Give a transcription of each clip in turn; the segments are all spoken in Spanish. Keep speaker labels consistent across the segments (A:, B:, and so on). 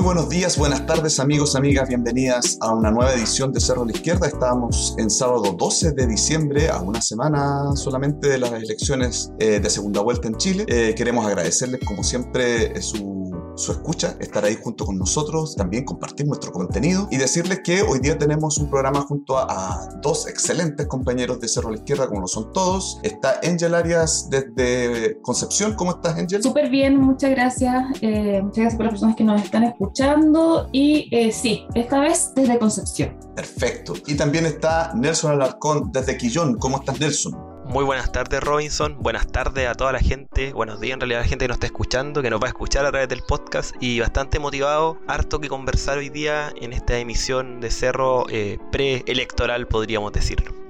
A: Muy buenos días, buenas tardes amigos, amigas, bienvenidas a una nueva edición de Cerro a la Izquierda. Estamos en sábado 12 de diciembre, a una semana solamente de las elecciones eh, de segunda vuelta en Chile. Eh, queremos agradecerles como siempre eh, su, su escucha, estar ahí junto con nosotros, también compartir nuestro contenido y decirles que hoy día tenemos un programa junto a, a dos excelentes compañeros de Cerro a la Izquierda, como lo son todos. Está Angel Arias desde Concepción. ¿Cómo estás, Angel?
B: Súper bien, muchas gracias. Eh, muchas gracias por las personas que nos están escuchando. Y eh, sí, esta vez desde Concepción.
A: Perfecto. Y también está Nelson Alarcón desde Quillón. ¿Cómo estás, Nelson?
C: Muy buenas tardes Robinson, buenas tardes a toda la gente, buenos días en realidad a la gente que nos está escuchando, que nos va a escuchar a través del podcast. Y bastante motivado, harto que conversar hoy día en esta emisión de Cerro eh, preelectoral podríamos decirlo.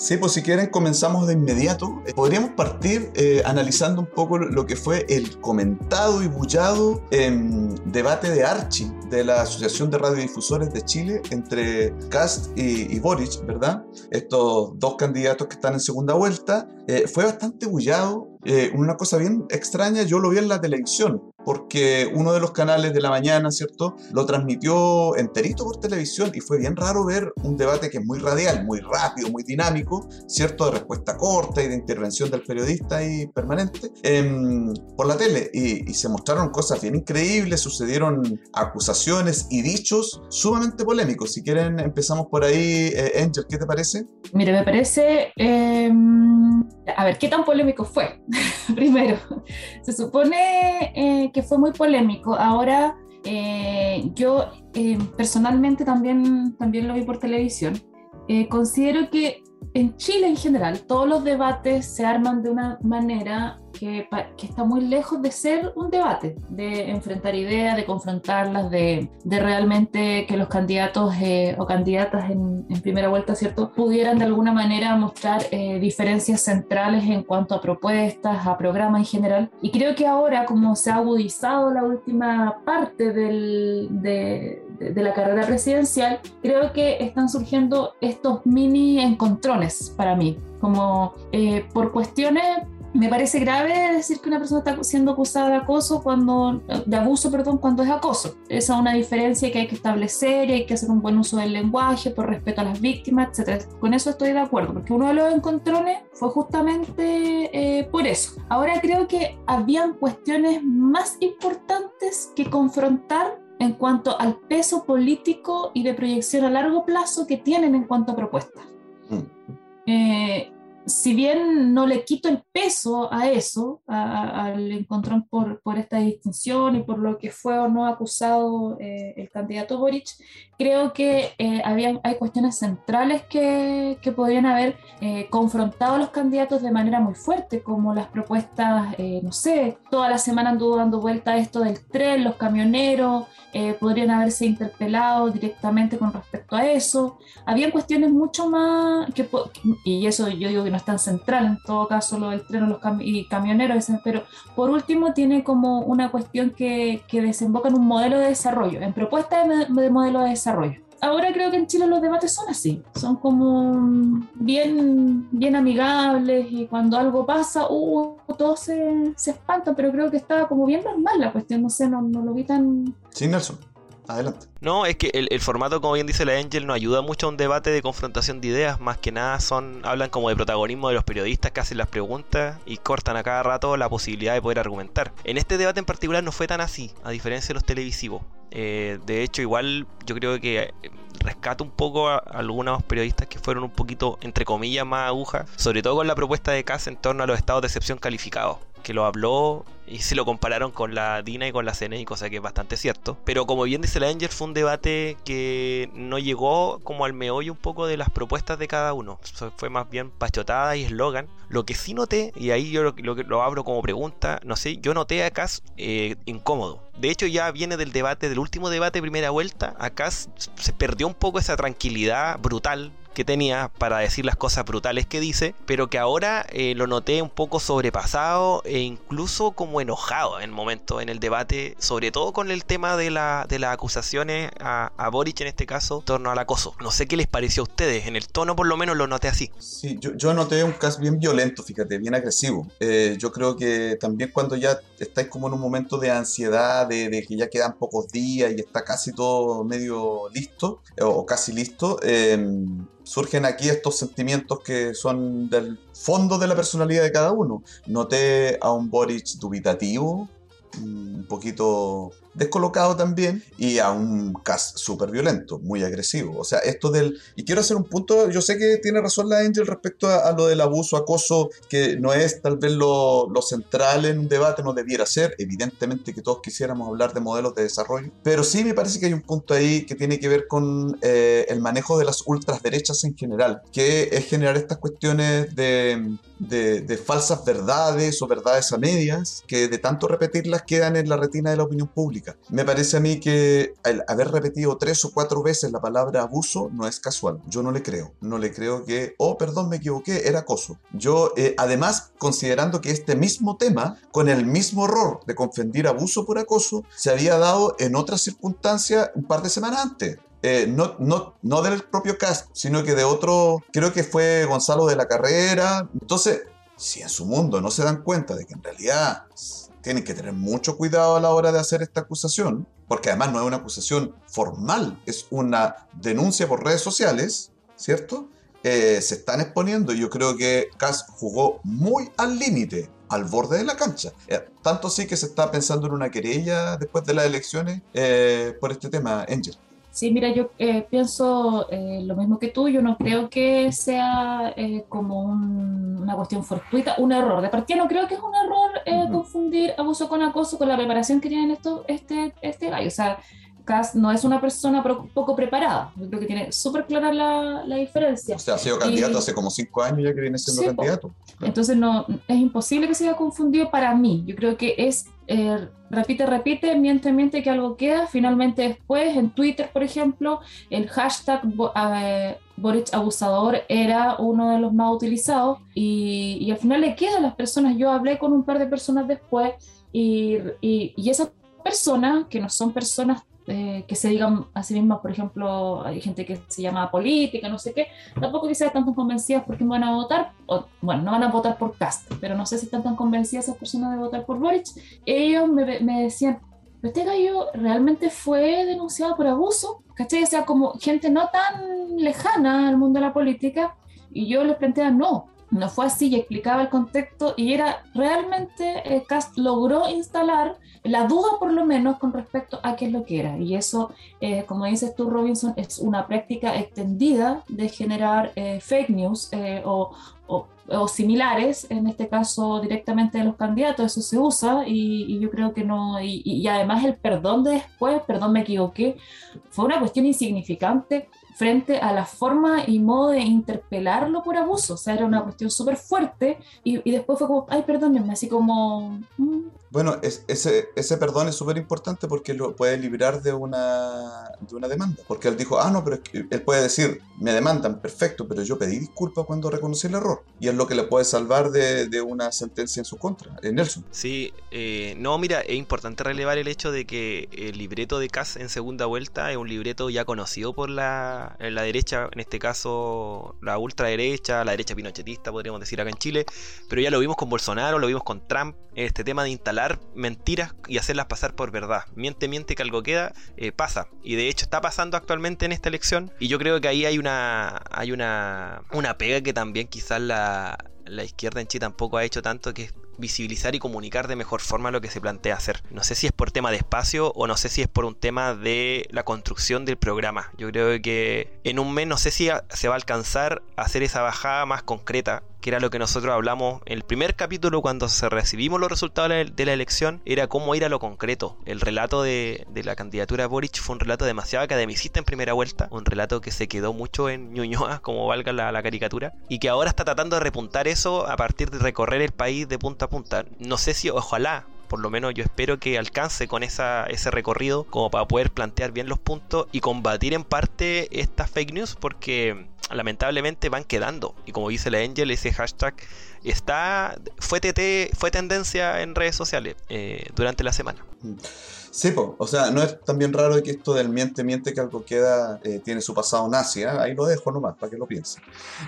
A: Sí, pues si quieren comenzamos de inmediato. Eh, podríamos partir eh, analizando un poco lo que fue el comentado y bullado em, debate de Archie de la Asociación de Radiodifusores de Chile entre Cast y, y Boric, ¿verdad? Estos dos candidatos que están en segunda vuelta. Eh, fue bastante bullado. Eh, una cosa bien extraña, yo lo vi en la televisión, porque uno de los canales de la mañana, ¿cierto? Lo transmitió enterito por televisión y fue bien raro ver un debate que es muy radial, muy rápido, muy dinámico, ¿cierto? De respuesta corta y de intervención del periodista ahí permanente em, por la tele. Y, y se mostraron cosas bien increíbles, sucedieron acusaciones y dichos sumamente polémicos. Si quieren, empezamos por ahí. Eh, Angel, ¿qué te parece?
B: Mire, me parece... eh, a ver, ¿qué tan polémico fue? Primero, se supone eh, que fue muy polémico. Ahora, eh, yo eh, personalmente también, también lo vi por televisión. Considero que en Chile en general todos los debates se arman de una manera que, que está muy lejos de ser un debate, de enfrentar ideas, de confrontarlas, de, de realmente que los candidatos eh, o candidatas en, en primera vuelta, ¿cierto?, pudieran de alguna manera mostrar eh, diferencias centrales en cuanto a propuestas, a programas en general. Y creo que ahora, como se ha agudizado la última parte del- de, de- la carrera presidencial, creo que están surgiendo estos mini encontrones para mí, como eh, por cuestiones me parece grave decir que una persona está siendo acusada de acoso cuando de abuso, perdón, cuando es acoso. Esa es una diferencia que hay que establecer y hay que hacer un buen uso del lenguaje por respeto a las víctimas, etcétera. Con eso estoy de acuerdo, porque uno de los encontrones fue justamente eh, por eso. Ahora creo que habían cuestiones más importantes que confrontar en cuanto al peso político y de proyección a largo plazo que tienen en cuanto a propuestas.
A: Mm.
B: Eh, si bien no le quito el peso a eso, a- a- al encontrón por, por esta distinción y por lo que fue o no acusado eh, el candidato Boric, creo que eh, habían, hay cuestiones centrales que, que podrían haber eh, confrontado a los candidatos de manera muy fuerte, como las propuestas, eh, no sé, toda la semana anduvo dando vuelta esto del tren, los camioneros, eh, podrían haberse interpelado directamente con respecto a eso. Habían cuestiones mucho más, que, y eso yo digo no es tan central, en todo caso lo del tren los cam- y camioneros, pero por último tiene como una cuestión que, que desemboca en un modelo de desarrollo, en propuesta de, de modelo de desarrollo. Ahora creo que en Chile los debates son así, son como bien, bien amigables y cuando algo pasa, uh, todos se, se espantan, pero creo que estaba como bien normal la cuestión, no sé, no, no lo vi tan...
A: Sí, Nelson. Adelante.
C: No, es que el, el formato, como bien dice la Angel, no ayuda mucho a un debate de confrontación de ideas, más que nada son hablan como de protagonismo de los periodistas que hacen las preguntas y cortan a cada rato la posibilidad de poder argumentar. En este debate en particular no fue tan así, a diferencia de los televisivos. Eh, de hecho, igual yo creo que eh, rescato un poco a algunos periodistas que fueron un poquito, entre comillas, más agujas, sobre todo con la propuesta de Cass en torno a los estados de excepción calificados. que lo habló y se lo compararon con la Dina y con la CNI, cosa que es bastante cierto. Pero como bien dice la Angel, fue un debate que no llegó como al meollo un poco de las propuestas de cada uno. Fue más bien pachotada y eslogan. Lo que sí noté, y ahí yo lo, lo, abro como pregunta, no sé, yo noté a Cass eh, incómodo. De hecho ya viene del debate, del último debate primera vuelta, a Cass se perdió un poco esa tranquilidad brutal que tenía para decir las cosas brutales que dice, pero que ahora eh, lo noté un poco sobrepasado e incluso como enojado en el momento en el debate, sobre todo con el tema de, la, de las acusaciones a, a, Boric en este caso, en torno al acoso. No sé qué les pareció a ustedes, en el tono por lo menos lo noté así.
A: Sí, yo, yo noté un caso bien violento, fíjate, bien agresivo. Eh, yo creo que también cuando ya estáis como en un momento de ansiedad, de, de, que ya quedan pocos días y está casi todo medio listo, o casi listo, eh, surgen aquí estos sentimientos que son del fondo de la personalidad de cada uno. Noté a un Boric dubitativo, un poquito descolocado también y a un cast súper violento, muy agresivo. O sea, esto del... Y quiero hacer un punto, yo sé que tiene razón la Angel respecto a, lo del abuso, acoso, que no es tal vez lo, central en un debate, no debiera ser. Evidentemente que todos quisiéramos hablar de modelos de desarrollo, pero sí me parece que hay un punto ahí que tiene que ver con eh, el manejo de las ultraderechas en general, que es generar estas cuestiones de, de, de falsas verdades o verdades a medias, que de tanto repetirlas quedan en la retina de la opinión pública. Me parece a mí que el haber repetido tres o cuatro veces la palabra abuso no es casual. Yo no le creo. No le creo que, oh, perdón, me equivoqué, era acoso. Yo, eh, además, considerando que este mismo tema, con el mismo error de confundir abuso por acoso, se había dado en otras circunstancias un par de semanas antes. Eh, no, no, no del propio cast, sino que de otro, creo que fue Gonzalo de la Carrera. Entonces, si en su mundo no se dan cuenta de que en realidad tienen que tener mucho cuidado a la hora de hacer esta acusación, porque además no es una acusación formal, es una denuncia por redes sociales, ¿cierto? Eh, se están exponiendo y yo creo que Cass jugó muy al límite, al borde de la cancha. Eh, tanto sí que se está pensando en una querella después de las elecciones eh, por este tema, Angel.
B: Sí, mira, yo eh, pienso eh, lo mismo que tú. Yo no creo que sea eh, como un, una cuestión fortuita, un error. De partida no creo que es un error uh -huh. confundir abuso con acoso con la preparación que tienen esto, este, este gallo. O sea, Cass no es una persona poco preparada. Yo creo que tiene súper clara la, la, diferencia.
A: O sea, ha sido candidato y, hace como cinco años ya que viene siendo sí, candidato.
B: Claro. Entonces, no, es imposible que se haya confundido para mí. Yo creo que es eh, repite, repite, miente, miente que algo queda. Finalmente después, en Twitter, por ejemplo, el hashtag eh, Boric abusador era uno de los más utilizados y, y, al final le quedan las personas. Yo hablé con un par de personas después y, y, y esas personas, que no son personas eh, que se digan a sí mismas, por ejemplo, hay gente que se llama política, no sé qué, tampoco que sean tan convencidas porque van a votar, o, bueno, no van a votar por Cast, pero no sé si están tan convencidas esas personas de votar por Boric. Ellos me, me decían, este gallo realmente fue denunciado por abuso, ¿cachai? O sea, como gente no tan lejana al mundo de la política, y yo les planteaba, no, no fue así y explicaba el contexto y era realmente eh, Cast logró instalar la duda por lo menos con respecto a qué es lo que era. Y eso eh, como dices tú Robinson es una práctica extendida de generar eh, fake news eh, o, o, similares en este caso directamente de los candidatos. Eso se usa y, y yo creo que no y, y además el perdón de después perdón me equivoqué fue una cuestión insignificante frente a la forma y modo de interpelarlo por abuso. O sea, era una cuestión súper fuerte y, y, después fue como, ay, perdónenme, así como...
A: Mm. Bueno, es, ese, ese perdón es súper importante porque lo puede librar de una, de una demanda. Porque él dijo, ah, no, pero es que él puede decir, me demandan, perfecto, pero yo pedí disculpas cuando reconocí el error. Y es lo que le puede salvar de, de una sentencia en su contra, en Nelson.
C: Sí, eh, no, mira, es importante relevar el hecho de que el libreto de Cass en segunda vuelta es un libreto ya conocido por la, la derecha, en este caso la ultraderecha, la derecha pinochetista, podríamos decir acá en Chile, pero ya lo vimos con Bolsonaro, lo vimos con Trump, este tema de instalar mentiras y hacerlas pasar por verdad. Miente, miente que algo queda, eh, pasa. Y de hecho está pasando actualmente en esta elección. Y yo creo que ahí hay una, hay una, una pega que también quizás la, la izquierda en Chile tampoco ha hecho tanto, que visibilizar y comunicar de mejor forma lo que se plantea hacer. No sé si es por tema de espacio o no sé si es por un tema de la construcción del programa. Yo creo que en un mes no sé si se va a alcanzar a hacer esa bajada más concreta que era lo que nosotros hablamos en el primer capítulo cuando recibimos los resultados de la elección, era cómo ir a lo concreto. El relato de, la candidatura de Boric fue un relato demasiado academicista en primera vuelta, un relato que se quedó mucho en Ñuñoa, como valga la caricatura, y que ahora está tratando de repuntar eso a partir de recorrer el país de punta a punta. No sé si, ojalá, por lo menos yo espero que alcance con esa, ese recorrido como para poder plantear bien los puntos y combatir en parte estas fake news porque lamentablemente van quedando y como dice la Angel ese hashtag está fue TT, fue tendencia en redes sociales eh, durante la semana.
A: Mm. Sí, o sea, no es también raro que esto del miente, miente que algo queda, eh, tiene su pasado nazi, ¿ah? ahí lo dejo nomás, para que lo piensen.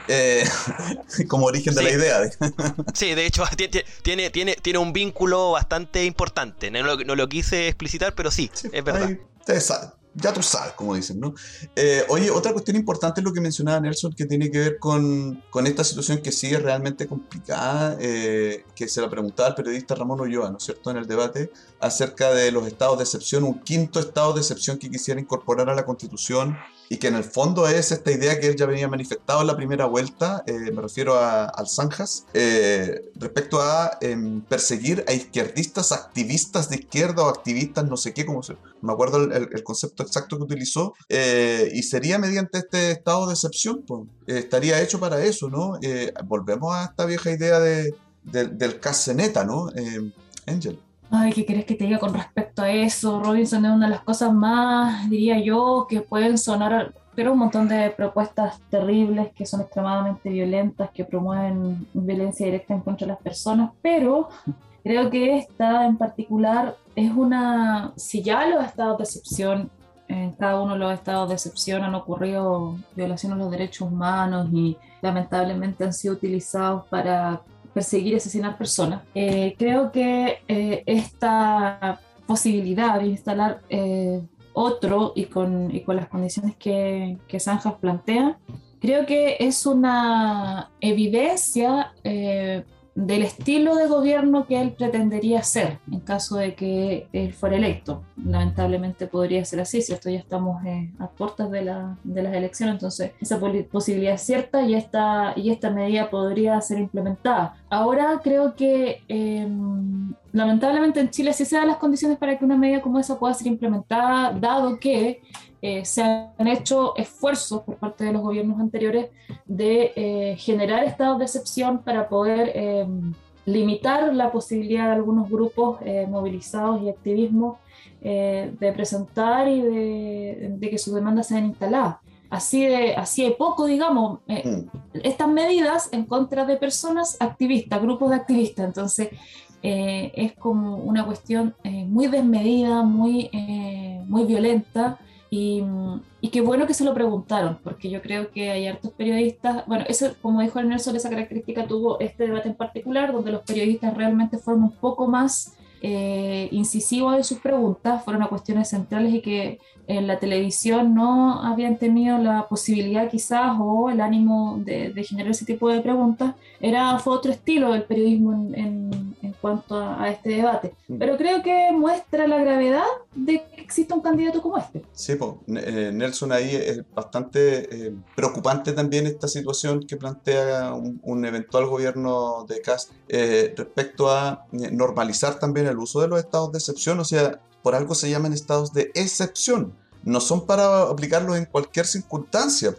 A: Eh, como origen de la idea.
C: sí, de hecho, tiene, tiene, tiene un vínculo bastante importante, no lo, quise explicitar, pero sí, es verdad.
A: ustedes ya tú sabes, como dicen, ¿no? Eh, oye, otra cuestión importante es lo que mencionaba Nelson, que tiene que ver con, con esta situación que sigue realmente complicada, eh, que se la preguntaba el periodista Ramón Ulloa, ¿no es cierto?, en el debate, acerca de los estados de excepción, un quinto estado de excepción que quisiera incorporar a la Constitución y que en el fondo es esta idea que él ya venía manifestado en la primera vuelta, eh, me refiero a, al Zanjas, eh, respecto a em, perseguir a izquierdistas, activistas de izquierda o activistas no sé qué, como se, me acuerdo el, concepto exacto que utilizó, eh, y sería mediante este estado de excepción, pues, estaría hecho para eso, ¿no? volvemos a esta vieja idea de, del caseneta, ¿no? Angel.
B: Ay, ¿qué querés que te diga con respecto a eso? Robinson es una de las cosas más, diría yo, que pueden sonar, pero un montón de propuestas terribles que son extremadamente violentas, que promueven violencia directa en contra de las personas, pero creo que esta en particular es una, si ya los estados de excepción, en cada uno de los estados de excepción han ocurrido violaciones de los derechos humanos y lamentablemente han sido utilizados para perseguir y asesinar personas. Eh, creo que eh, esta posibilidad de instalar eh, otro y con, y con, las condiciones que, que Sanjas plantea, creo que es una evidencia del estilo de gobierno que él pretendería ser en caso de que él fuera electo. Lamentablemente podría ser así, ¿cierto? Ya estamos a puertas de, la, de, las elecciones, entonces esa posibilidad es cierta y esta, y esta medida podría ser implementada. Ahora creo que em, lamentablemente en Chile sí se dan las condiciones para que una medida como esa pueda ser implementada, dado que eh, se han hecho esfuerzos por parte de los gobiernos anteriores de eh, generar estados de excepción para poder eh, limitar la posibilidad de algunos grupos movilizados y activismo de presentar y de, de, que sus demandas sean instaladas. Así de, así de poco, digamos, mm. estas medidas en contra de personas activistas, grupos de activistas. Entonces, es como una cuestión muy desmedida, muy, muy violenta y, qué bueno que se lo preguntaron, porque yo creo que hay hartos periodistas, bueno, eso, como dijo el Nelson, esa característica tuvo este debate en particular, donde los periodistas realmente fueron un poco más eh, incisivos en sus preguntas, fueron a cuestiones centrales y que en la televisión no habían tenido la posibilidad quizás o el ánimo de, generar ese tipo de preguntas, era, fue otro estilo del periodismo en, en, cuanto a, este debate. Mm. Pero creo que muestra la gravedad de que exista un candidato como este.
A: Sí, pues, Nelson, ahí es bastante eh, preocupante también esta situación que plantea un, eventual gobierno de Cast eh, respecto a normalizar también el uso de los estados de excepción, o sea, por algo se llaman estados de excepción. No son para aplicarlos en cualquier circunstancia,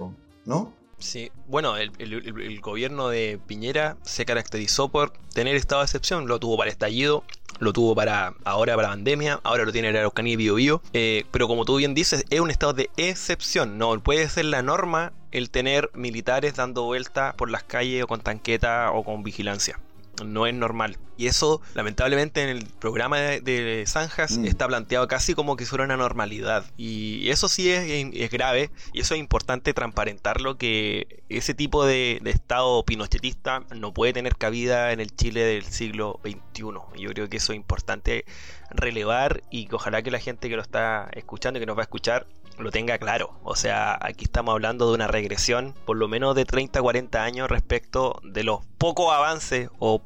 A: ¿no?
C: Sí, bueno, el, gobierno de Piñera se caracterizó por tener estado de excepción. Lo tuvo para estallido, lo tuvo para ahora para pandemia, ahora lo tiene el Araucanía y Biobío. Eh, pero como tú bien dices, es un estado de excepción. No puede ser la norma el tener militares dando vueltas por las calles o con tanqueta o con vigilancia no es normal. Y eso, lamentablemente, en el programa de, Zanjas mm. está planteado casi como que fuera una normalidad. Y eso sí es, grave, y eso es importante transparentarlo, que ese tipo de, estado pinochetista no puede tener cabida en el Chile del siglo XXI. Yo creo que eso es importante relevar y que ojalá que la gente que lo está escuchando y que nos va a escuchar lo tenga claro. O sea, aquí estamos hablando de una regresión por lo menos de 30 40 años respecto de los pocos avances o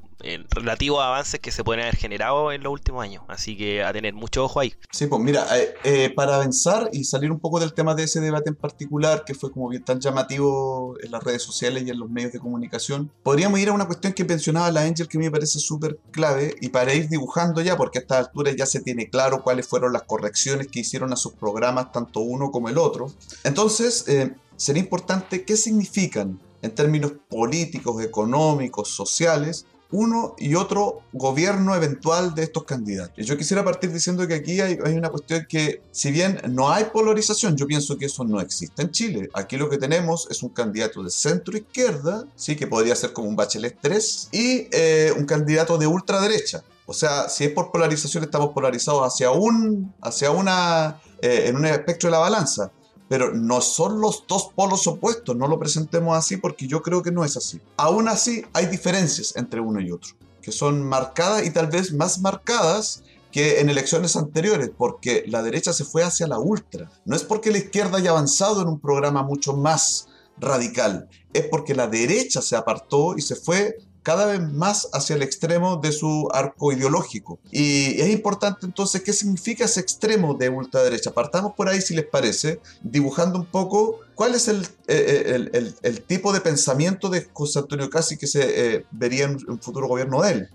C: relativos avances que se pueden haber generado en los últimos años. Así que a tener mucho ojo ahí.
A: Sí, pues mira, eh, eh, para avanzar y salir un poco del tema de ese debate en particular, que fue como bien tan llamativo en las redes sociales y en los medios de comunicación, podríamos ir a una cuestión que mencionaba la Angel que a mí me parece súper clave y para ir dibujando ya, porque a estas alturas ya se tiene claro cuáles fueron las correcciones que hicieron a sus programas, tanto uno como el otro. Entonces, eh, sería importante qué significan en términos políticos, económicos, sociales, uno y otro gobierno eventual de estos candidatos. Yo quisiera partir diciendo que aquí hay, una cuestión que, si bien no hay polarización, yo pienso que eso no existe en Chile. Aquí lo que tenemos es un candidato de centro izquierda, ¿sí? que podría ser como un Bachelet 3, y eh, un candidato de ultraderecha. O sea, si es por polarización, estamos polarizados hacia un, hacia una, eh, en un espectro de la balanza pero no son los dos polos opuestos, no lo presentemos así porque yo creo que no es así. Aún así, hay diferencias entre uno y otro, que son marcadas y tal vez más marcadas que en elecciones anteriores, porque la derecha se fue hacia la ultra. No es porque la izquierda haya avanzado en un programa mucho más radical, es porque la derecha se apartó y se fue cada vez más hacia el extremo de su arco ideológico. Y es importante entonces qué significa ese extremo de ultraderecha. Partamos por ahí, si les parece, dibujando un poco cuál es el, eh, eh, el, tipo de pensamiento de José Antonio Casi que se eh, vería en un futuro gobierno de él.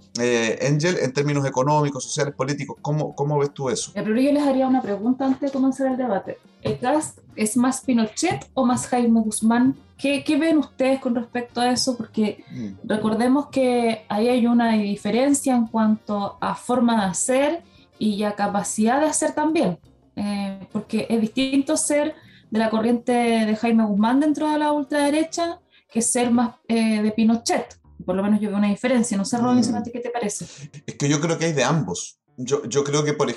A: Angel, en términos económicos, sociales, políticos, ¿cómo, cómo ves tú eso?
B: Pero yo les haría una pregunta antes de comenzar el debate. ¿Cast es más Pinochet o más Jaime Guzmán? ¿Qué, ¿Qué, ven ustedes con respecto a eso? Porque mm. recordemos que ahí hay una diferencia en cuanto a forma de hacer y a capacidad de hacer también. Eh, porque es distinto ser de la corriente de Jaime Guzmán dentro de la ultraderecha que ser más eh, de Pinochet. Por lo menos yo veo una diferencia. No sé, Robinson, mm. qué te parece?
A: Es que yo creo que hay de ambos. Yo, yo creo que, por,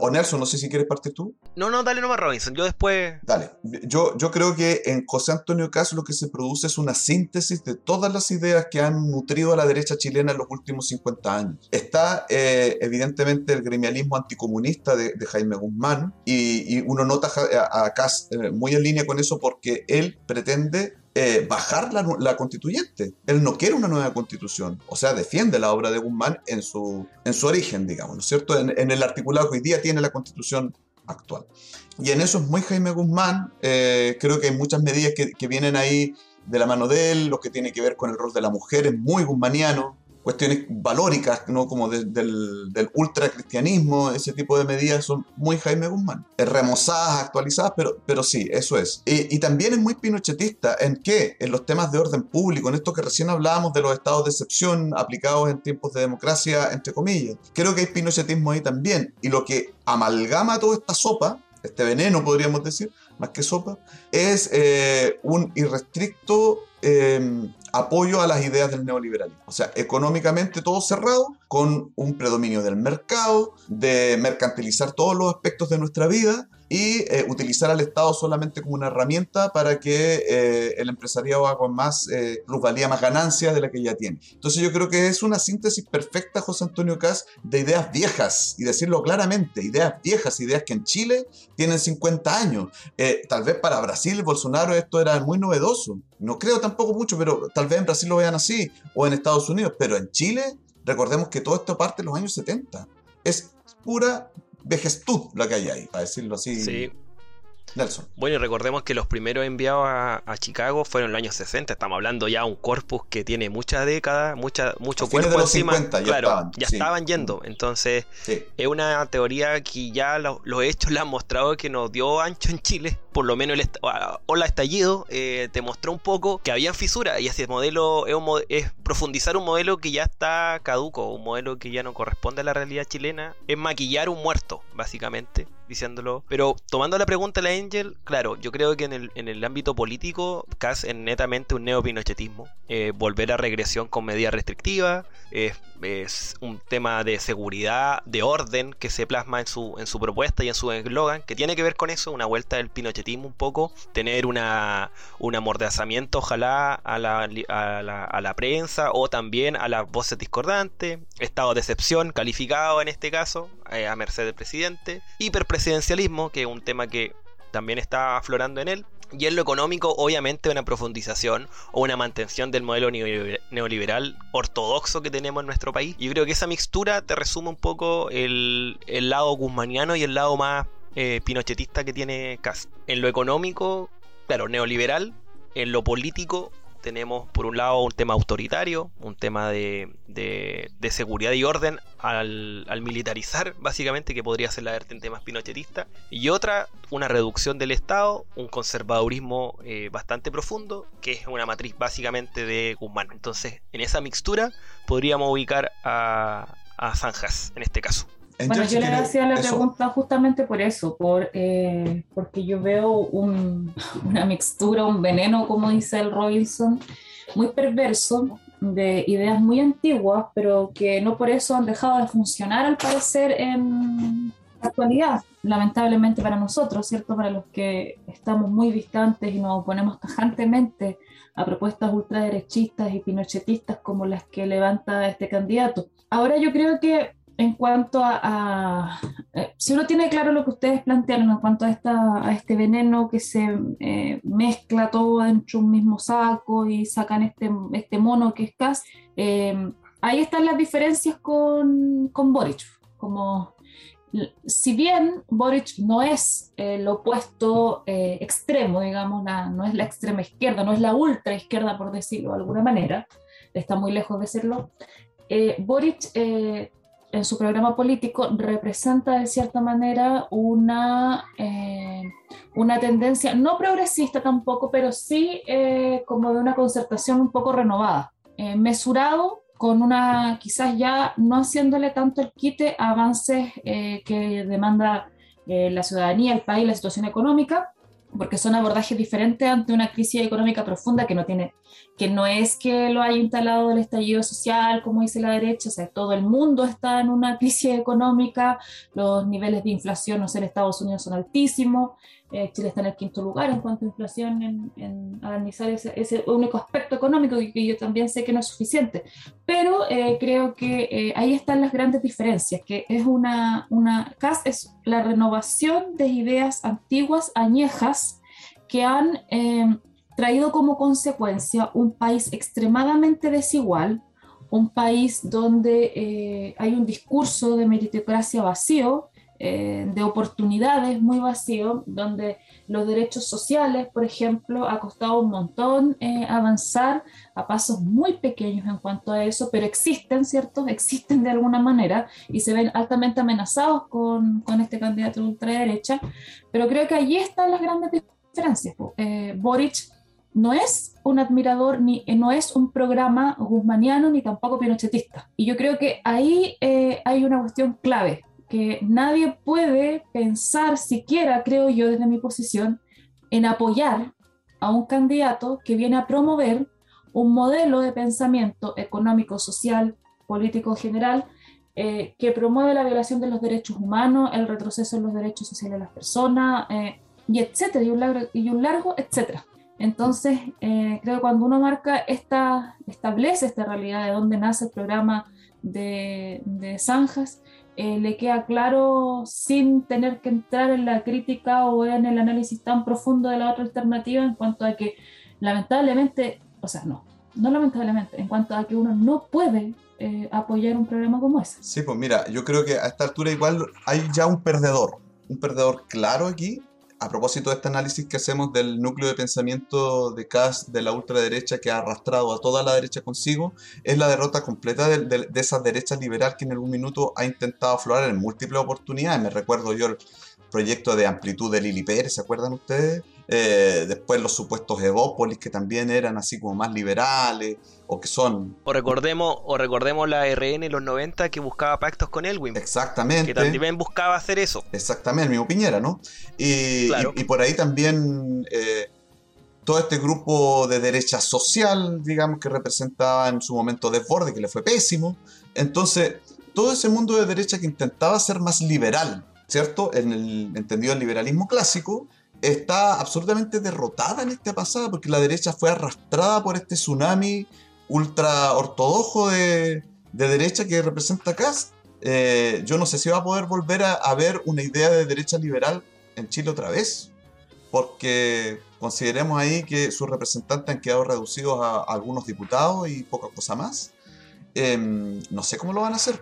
A: o Nelson, no sé si quieres partir tú.
C: No, no, dale nomás Robinson, yo después...
A: Dale, yo, yo creo que en José Antonio Caso lo que se produce es una síntesis de todas las ideas que han nutrido a la derecha chilena en los últimos 50 años. Está eh, evidentemente el gremialismo anticomunista de, Jaime Guzmán y, uno nota a, a eh, muy en línea con eso porque él pretende eh, bajar la, constituyente. Él no quiere una nueva constitución. O sea, defiende la obra de Guzmán en su, en su origen, digamos, ¿no es cierto? En, el articulado que hoy día tiene la constitución actual. Y en eso es muy Jaime Guzmán. Eh, creo que hay muchas medidas que, que, vienen ahí de la mano de él, lo que tiene que ver con el rol de la mujer es muy guzmaniano cuestiones valóricas, ¿no? como del, del ultracristianismo, ese tipo de medidas son muy Jaime Guzmán. Remozadas, actualizadas, pero, pero sí, eso es. Y, también es muy pinochetista en que en los temas de orden público, en esto que recién hablábamos de los estados de excepción aplicados en tiempos de democracia, entre comillas, creo que hay pinochetismo ahí también. Y lo que amalgama toda esta sopa, este veneno podríamos decir, más que sopa, es eh, un irrestricto eh, apoyo a las ideas del neoliberalismo. O sea, económicamente todo cerrado, con un predominio del mercado, de mercantilizar todos los aspectos de nuestra vida y eh, utilizar al Estado solamente como una herramienta para que eh, el empresariado haga más eh, más ganancias de la que ya tiene. Entonces yo creo que es una síntesis perfecta, José Antonio Cas, de ideas viejas, y decirlo claramente, ideas viejas, ideas que en Chile tienen 50 años. tal vez para Brasil, Bolsonaro, esto era muy novedoso. No creo tampoco mucho, pero tal vez en Brasil lo vean así, o en Estados Unidos, pero en Chile, recordemos que todo esto parte de los años 70. Es pura vejestud la que hay ahí, para decirlo así.
C: Sí. Nelson. Bueno, y recordemos que los primeros enviados a, Chicago fueron en los años 60. Estamos hablando ya de un corpus que tiene muchas décadas, mucha, mucho cuerpo
A: de encima. ya
C: claro,
A: estaban,
C: ya estaban yendo. Entonces, es una teoría que ya los hechos le han mostrado que nos dio ancho en Chile por lo menos el Hola Estallido eh, te mostró un poco que había fisuras y ese modelo es, profundizar un modelo que ya está caduco, un modelo que ya no corresponde a la realidad chilena, es maquillar un muerto, básicamente, diciéndolo. Pero tomando la pregunta de la Angel, claro, yo creo que en el, en el ámbito político, CAS es netamente un neopinochetismo, eh, volver a regresión con medidas restrictivas, es un tema de seguridad, de orden que se plasma en su, en su propuesta y en su eslogan, que tiene que ver con eso, una vuelta del pinochetismo un poco, tener una, un amordazamiento ojalá a la, a, la, prensa o también a las voces discordantes, estado de excepción calificado en este caso, eh, a merced del presidente, hiperpresidencialismo, que es un tema que también está aflorando en él, Y en lo económico, obviamente, una profundización o una mantención del modelo neoliberal ortodoxo que tenemos en nuestro país. Yo creo que esa mixtura te resume un poco el, lado guzmaniano y el lado más eh, pinochetista que tiene Cast. En lo económico, claro, neoliberal. En lo político, tenemos por un lado un tema autoritario, un tema de, de, seguridad y orden al, militarizar, básicamente, que podría ser la vertiente más pinochetista, y otra, una reducción del Estado, un conservadurismo eh, bastante profundo, que es una matriz básicamente de Guzmán. Entonces, en esa mixtura podríamos ubicar a, a Zanjas, en este caso
B: bueno, yo le hacía la pregunta justamente por eso, por, eh, porque yo veo una mixtura, un veneno, como dice el Robinson, muy perverso, de ideas muy antiguas, pero que no por eso han dejado de funcionar al parecer en la actualidad, lamentablemente para nosotros, ¿cierto? Para los que estamos muy distantes y nos oponemos tajantemente a propuestas ultraderechistas y pinochetistas como las que levanta este candidato. Ahora yo creo que en cuanto a, eh, si uno tiene claro lo que ustedes plantearon en cuanto a, esta, a este veneno que se eh, mezcla todo dentro de un mismo saco y sacan este, este mono que es CAS, eh, ahí están las diferencias con, con Boric. Como, si bien Boric no es el opuesto extremo, digamos, no es la extrema izquierda, no es la ultra izquierda, por decirlo de alguna manera, está muy lejos de serlo, Boric en su programa político representa de cierta manera una, eh, una tendencia, no progresista tampoco, pero sí eh, como de una concertación un poco renovada, eh, mesurado con una, quizás ya no haciéndole tanto el quite a avances que demanda la ciudadanía, el país, la situación económica, porque son abordajes diferentes ante una crisis económica profunda que no tiene, que no es que lo haya instalado el estallido social, como dice la derecha, o sea, todo el mundo está en una crisis económica, los niveles de inflación, no sé, en Estados Unidos son altísimos, eh, Chile está en el quinto lugar en cuanto a inflación, en, en analizar ese, ese, único aspecto económico que, yo también sé que no es suficiente. Pero eh, creo que eh, ahí están las grandes diferencias, que es una, una CAS es la renovación de ideas antiguas, añejas, que han traído como consecuencia un país extremadamente desigual, un país donde hay un discurso de meritocracia vacío, eh, de oportunidades muy vacío, donde los derechos sociales, por ejemplo, ha costado un montón eh, avanzar a pasos muy pequeños en cuanto a eso, pero existen, ¿cierto? Existen de alguna manera y se ven altamente amenazados con, con este candidato de ultraderecha, pero creo que allí están las grandes diferencias. Eh, Boric no es un admirador ni no es un programa guzmaniano ni tampoco pinochetista. Y yo creo que ahí hay una cuestión clave que nadie puede pensar siquiera, creo yo desde mi posición, en apoyar a un candidato que viene a promover un modelo de pensamiento económico, social, político general, eh, que promueve la violación de los derechos humanos, el retroceso en los derechos sociales de las personas, eh, y etcétera, y un largo, y un largo etcétera. Entonces, eh, creo que cuando uno marca esta, establece esta realidad de dónde nace el programa de, de Zanjas, eh, le queda claro sin tener que entrar en la crítica o en el análisis tan profundo de la otra alternativa en cuanto a que lamentablemente, o sea, no, no lamentablemente, en cuanto a que uno no puede eh, apoyar un programa como ese.
A: Sí, pues mira, yo creo que a esta altura igual hay ya un perdedor, un perdedor claro aquí, a propósito de este análisis que hacemos del núcleo de pensamiento de Kass de la ultraderecha que ha arrastrado a toda la derecha consigo, es la derrota completa de, esa derecha liberal que en algún minuto ha intentado aflorar en múltiples oportunidades. Me recuerdo yo el proyecto de amplitud de Lili Pérez, ¿se acuerdan ustedes? Eh, después los supuestos Evópolis, que también eran así como más liberales, o que son...
C: O recordemos, o recordemos la RN en los 90 que buscaba pactos con Elwin.
A: Exactamente.
C: Que también buscaba hacer eso.
A: Exactamente, mi opinión, ¿no? Y, y, por ahí también... Eh, todo este grupo de derecha social, digamos, que representaba en su momento desborde, que le fue pésimo. Entonces, todo ese mundo de derecha que intentaba ser más liberal, ¿cierto? En el entendido del liberalismo clásico, está absolutamente derrotada en esta pasada porque la derecha fue arrastrada por este tsunami ultra ortodoxo de, derecha que representa Kass. Eh, yo no sé si va a poder volver a, ver una idea de derecha liberal en Chile otra vez, porque Consideremos ahí que sus representantes han quedado reducidos a, algunos diputados y poca cosa más. Em, no sé cómo lo van a hacer.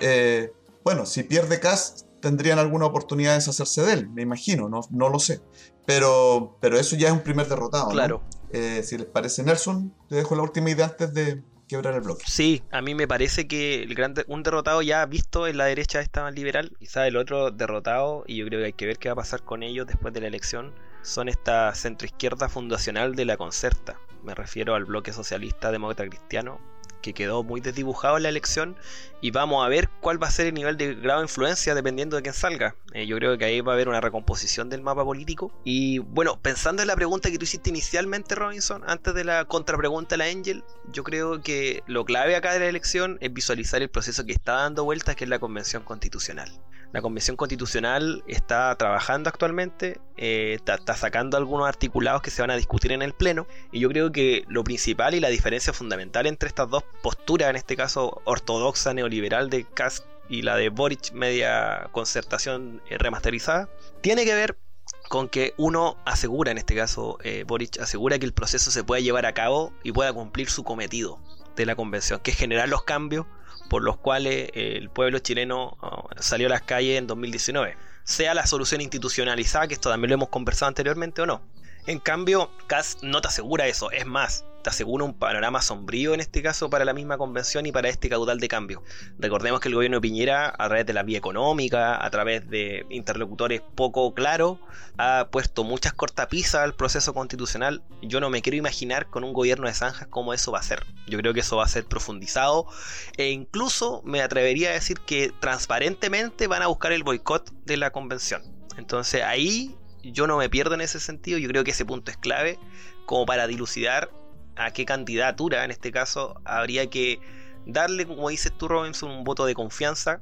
A: Eh, bueno, si pierde Cas, tendrían alguna oportunidad de deshacerse de él, me imagino, no, no lo sé. Pero, pero eso ya es un primer derrotado.
C: Claro.
A: Eh, si les parece, Nelson, te dejo la última idea antes de quebrar el bloque.
C: Sí, a mí me parece que el gran un derrotado ya visto en la derecha esta liberal, quizá el otro derrotado, y yo creo que hay que ver qué va a pasar con ellos después de la elección, son esta centroizquierda fundacional de la Concerta. Me refiero al bloque socialista demócrata cristiano, que quedó muy desdibujado en la elección y vamos a ver cuál va a ser el nivel de grado de influencia dependiendo de quién salga. Eh, yo creo que ahí va a haber una recomposición del mapa político. Y bueno, pensando en la pregunta que tú hiciste inicialmente, Robinson, antes de la contrapregunta a la Angel, yo creo que lo clave acá de la elección es visualizar el proceso que está dando vueltas, que es la convención constitucional. La Convención Constitucional está trabajando actualmente, eh, está, sacando algunos articulados que se van a discutir en el Pleno, y yo creo que lo principal y la diferencia fundamental entre estas dos posturas, en este caso ortodoxa neoliberal de Kass y la de Boric, media concertación eh, remasterizada, tiene que ver con que uno asegura, en este caso eh, Boric, asegura que el proceso se pueda llevar a cabo y pueda cumplir su cometido de la convención, que es generar los cambios por los cuales eh, el pueblo chileno oh, salió a las calles en 2019. Sea la solución institucionalizada, que esto también lo hemos conversado anteriormente o no. En cambio, CAS no te asegura eso, es más, asegura un panorama sombrío en este caso para la misma convención y para este caudal de cambio. Recordemos que el gobierno de Piñera, a través de la vía económica, a través de interlocutores poco claros, ha puesto muchas cortapisas al proceso constitucional. Yo no me quiero imaginar con un gobierno de zanjas cómo eso va a ser. Yo creo que eso va a ser profundizado e incluso me atrevería a decir que transparentemente van a buscar el boicot de la convención. Entonces ahí yo no me pierdo en ese sentido, yo creo que ese punto es clave como para dilucidar a qué candidatura en este caso habría que darle, como dices tú Robinson, un voto de confianza,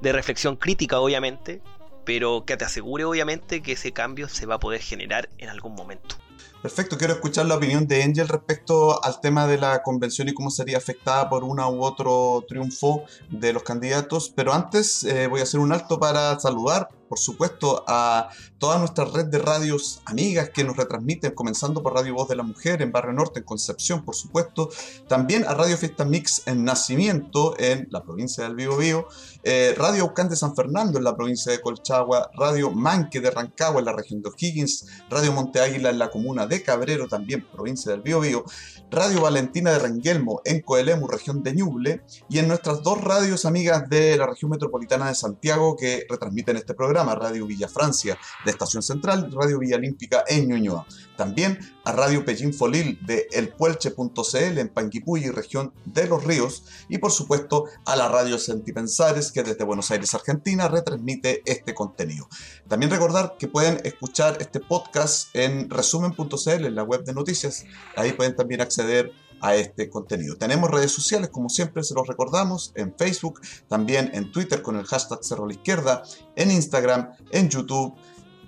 C: de reflexión crítica obviamente, pero que te asegure obviamente que ese cambio se va a poder generar en algún momento.
A: Perfecto, quiero escuchar la opinión de Angel respecto al tema de la convención y cómo sería afectada por una u otro triunfo de los candidatos, pero antes eh, voy a hacer un alto para saludar por supuesto, a toda nuestra red de radios amigas que nos retransmiten, comenzando por Radio Voz de la Mujer en Barrio Norte, en Concepción, por supuesto. También a Radio Fiesta Mix en Nacimiento, en la provincia del Bío Bío. Eh, Radio Aucán de San Fernando, en la provincia de Colchagua. Radio Manque de Rancagua, en la región de O'Higgins. Radio Monte Águila, en la comuna de Cabrero, también provincia del Bío Bío. Radio Valentina de Renguelmo, en Coelemu, región de Ñuble. Y en nuestras dos radios amigas de la región metropolitana de Santiago que retransmiten este programa Radio Villa Francia de Estación Central, Radio Villa Olímpica en Ñuñoa. También a Radio Pellín Folil de elpuelche.cl en Panguipulli, región de Los Ríos. Y por supuesto a la Radio Sentipensares que desde Buenos Aires, Argentina, retransmite este contenido. También recordar que pueden escuchar este podcast en resumen.cl en la web de noticias. Ahí pueden también acceder a este contenido. Tenemos redes sociales, como siempre se los recordamos, en Facebook, también en Twitter con el hashtag Cerro la Izquierda, en Instagram, en YouTube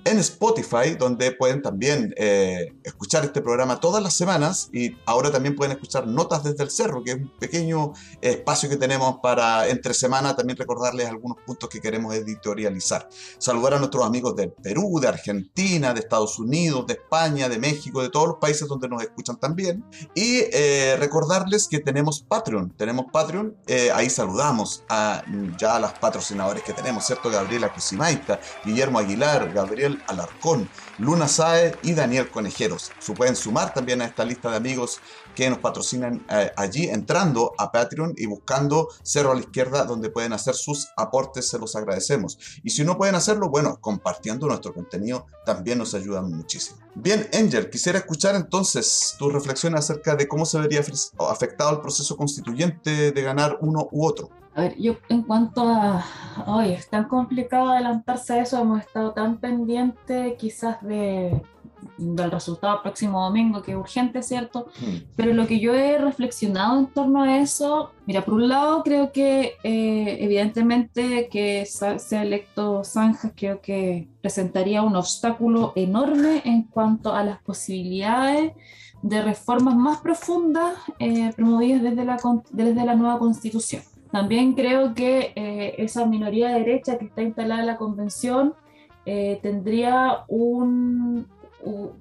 A: en Spotify, donde pueden también eh, escuchar este programa todas las semanas y ahora también pueden escuchar Notas desde el Cerro, que es un pequeño espacio que tenemos para entre semana también recordarles algunos puntos que queremos editorializar. Saludar a nuestros amigos de Perú, de Argentina, de Estados Unidos, de España, de México, de todos los países donde nos escuchan también. Y eh, recordarles que tenemos Patreon, tenemos Patreon, eh, ahí saludamos a ya a los patrocinadores que tenemos, ¿cierto? Gabriela Crucimaita, Guillermo Aguilar, Gabriel Alarcón, Luna Sae y Daniel Conejeros. Se pueden sumar también a esta lista de amigos que nos patrocinan eh, allí entrando a Patreon y buscando Cerro a la Izquierda donde pueden hacer sus aportes, se los agradecemos. Y si no pueden hacerlo, bueno, compartiendo nuestro contenido también nos ayudan muchísimo. Bien, Angel, quisiera escuchar entonces tu reflexión acerca de cómo se vería afectado el proceso constituyente de ganar uno u otro.
B: A ver, yo en cuanto a, hoy es tan complicado adelantarse a eso, hemos estado tan pendientes quizás de, del resultado próximo domingo, que es urgente, ¿cierto? Hmm. Pero lo que yo he reflexionado en torno a eso, mira, por un lado creo que eh, evidentemente que sea electo Zanjas creo que presentaría un obstáculo enorme en cuanto a las posibilidades de reformas más profundas eh, promovidas desde la, desde la nueva constitución. También creo que eh, esa minoría derecha que está instalada en la convención eh, tendría un,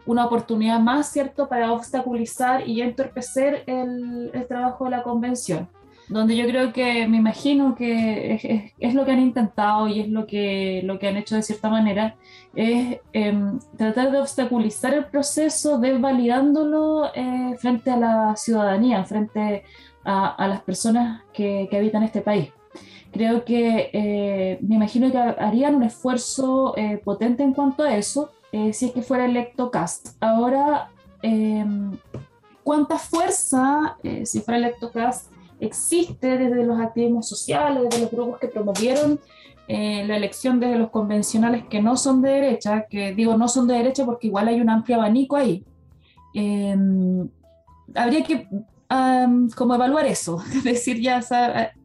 B: una oportunidad más, ¿cierto?, para obstaculizar y entorpecer el, el trabajo de la convención donde yo creo que, me imagino que es, lo que han intentado y es lo que, lo que han hecho de cierta manera, es em, tratar de obstaculizar el proceso, desvalidándolo eh, frente a la ciudadanía, frente a, las personas que, habitan este país. Creo que eh, me imagino que harían un esfuerzo eh, potente en cuanto a eso, si es que fuera electo Cast. Ahora, em, ¿cuánta fuerza, si fuera electo Cast, existe desde los activismos sociales, desde los grupos que promovieron eh, la elección desde los convencionales que no son de derecha, que digo no son de derecha porque igual hay un amplio abanico ahí. Em, habría que como evaluar eso, es decir, ya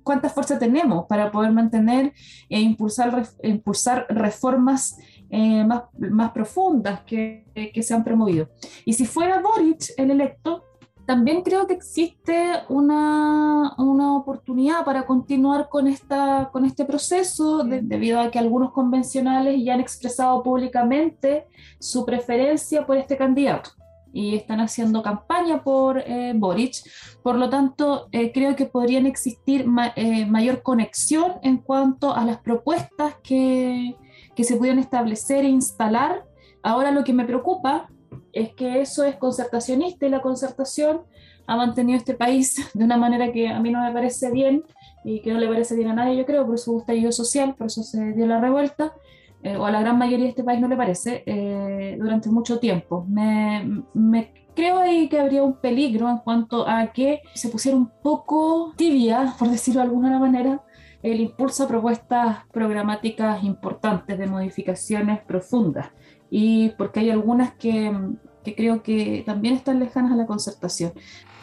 B: cuánta fuerza tenemos para poder mantener e impulsar, impulsar reformas eh, más, más profundas que, que se han promovido. Y si fuera Boric el electo, también creo que existe una, una oportunidad para continuar con, esta, con este proceso, debido a que algunos convencionales ya han expresado públicamente su preferencia por este candidato y están haciendo campaña por eh, Boric. Por lo tanto, eh, creo que podrían existir eh, mayor conexión en cuanto a las propuestas que, que se pudieran establecer e instalar. Ahora lo que me preocupa es que eso es concertacionista y la concertación ha mantenido este país de una manera que a mí no me parece bien y que no le parece bien a nadie, yo creo, por gusta estallido social, por eso se dio la revuelta, eh, o a la gran mayoría de este país no le parece, eh, durante mucho tiempo. Me, creo ahí que habría un peligro en cuanto a que se pusiera un poco tibia, por decirlo de alguna manera, el impulso a propuestas programáticas importantes de modificaciones profundas y porque hay algunas que creo que también están lejanas a la concertación.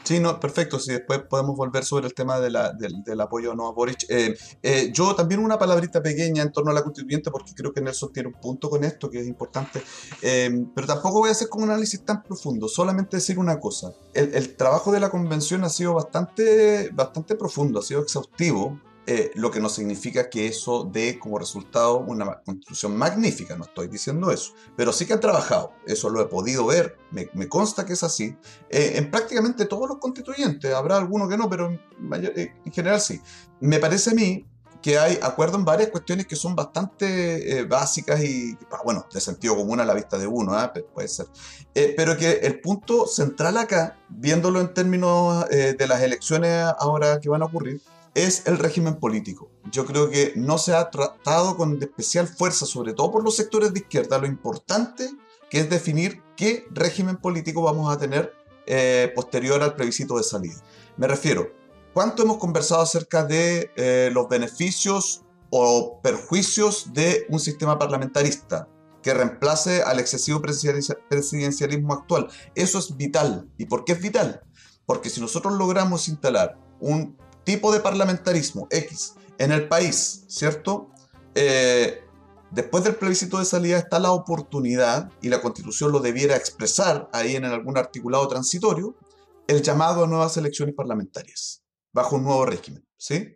A: Sí, no, perfecto. Si después podemos volver sobre el tema de la, del, del, apoyo no a Boric. Eh, eh, yo también una palabrita pequeña en torno a la constituyente, porque creo que Nelson tiene un punto con esto que es importante. Eh, pero tampoco voy a hacer como un análisis tan profundo, solamente decir una cosa. El, el, trabajo de la convención ha sido bastante, bastante profundo, ha sido exhaustivo. Eh, lo que no significa que eso dé como resultado una constitución magnífica, no estoy diciendo eso, pero sí que han trabajado, eso lo he podido ver, me, consta que es así, eh, en prácticamente todos los constituyentes, habrá alguno que no, pero en, eh, general sí. Me parece a mí que hay acuerdo en varias cuestiones que son bastante básicas y, ah, bueno, de sentido común a la vista de uno, ¿ah? puede ser. pero que el punto central acá, viéndolo en términos de las elecciones ahora que van a ocurrir, es el régimen político. Yo creo que no se ha tratado con especial fuerza, sobre todo por los sectores de izquierda, lo importante que es definir qué régimen político vamos a tener eh, posterior al plebiscito de salida. Me refiero, ¿cuánto hemos conversado acerca de eh, los beneficios o perjuicios de un sistema parlamentarista que reemplace al excesivo presidencialismo actual? Eso es vital. ¿Y por qué es vital? Porque si nosotros logramos instalar un tipo de parlamentarismo X en el país, ¿cierto? Eh, después del plebiscito de salida está la oportunidad, y la constitución lo debiera expresar ahí en algún articulado transitorio, el llamado a nuevas elecciones parlamentarias, bajo un nuevo régimen, ¿sí?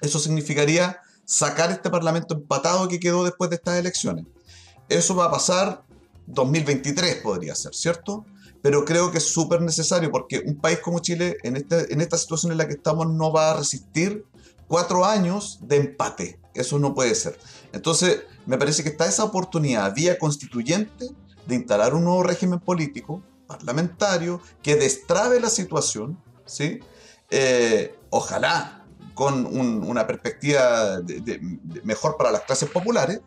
A: Eso significaría sacar este Parlamento empatado que quedó después de estas elecciones. Eso va a pasar 2023 podría ser, ¿cierto? Pero creo que es súper necesario porque un país como Chile en, este, en esta situación en la que estamos no va a resistir cuatro años de empate. Eso no puede ser. Entonces, me parece que está esa oportunidad vía constituyente de instalar un nuevo régimen político, parlamentario, que destrabe la situación, ¿sí? Eh, ojalá con una perspectiva mejor para las clases populares,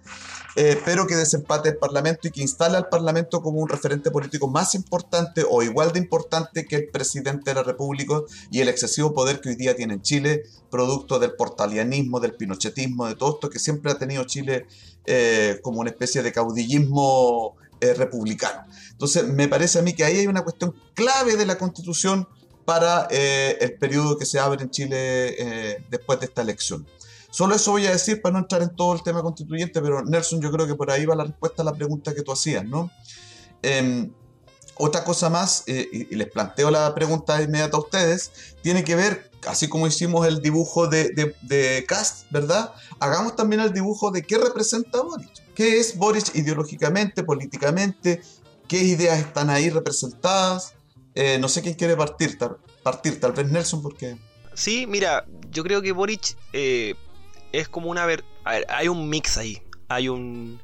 A: eh, pero que desempate el Parlamento y que instale al Parlamento como un referente político más importante o igual de importante que el presidente de la República y el excesivo poder que hoy día tiene en Chile, producto del portalianismo, del pinochetismo, de todo esto que siempre ha tenido Chile eh, como una especie de caudillismo eh, republicano. Entonces, me parece a mí que ahí hay una cuestión clave de la constitución para eh, el periodo que se abre en Chile después de esta elección. Solo eso voy a decir para no entrar en todo el tema constituyente, pero Nelson, yo creo que por ahí va la respuesta a la pregunta que tú hacías, ¿no? Em, otra cosa más, y, les planteo la pregunta inmediata a ustedes, tiene que ver, así como hicimos el dibujo de, de, Cast, ¿verdad? Hagamos también el dibujo de qué representa Boric. ¿Qué es Boric ideológicamente, políticamente? ¿Qué ideas están ahí representadas? Eh, no sé quién quiere partir, partir, tal vez Nelson, porque...
C: Sí, mira, yo creo que Boric eh, es como una... Ver... hay un mix ahí. Hay un,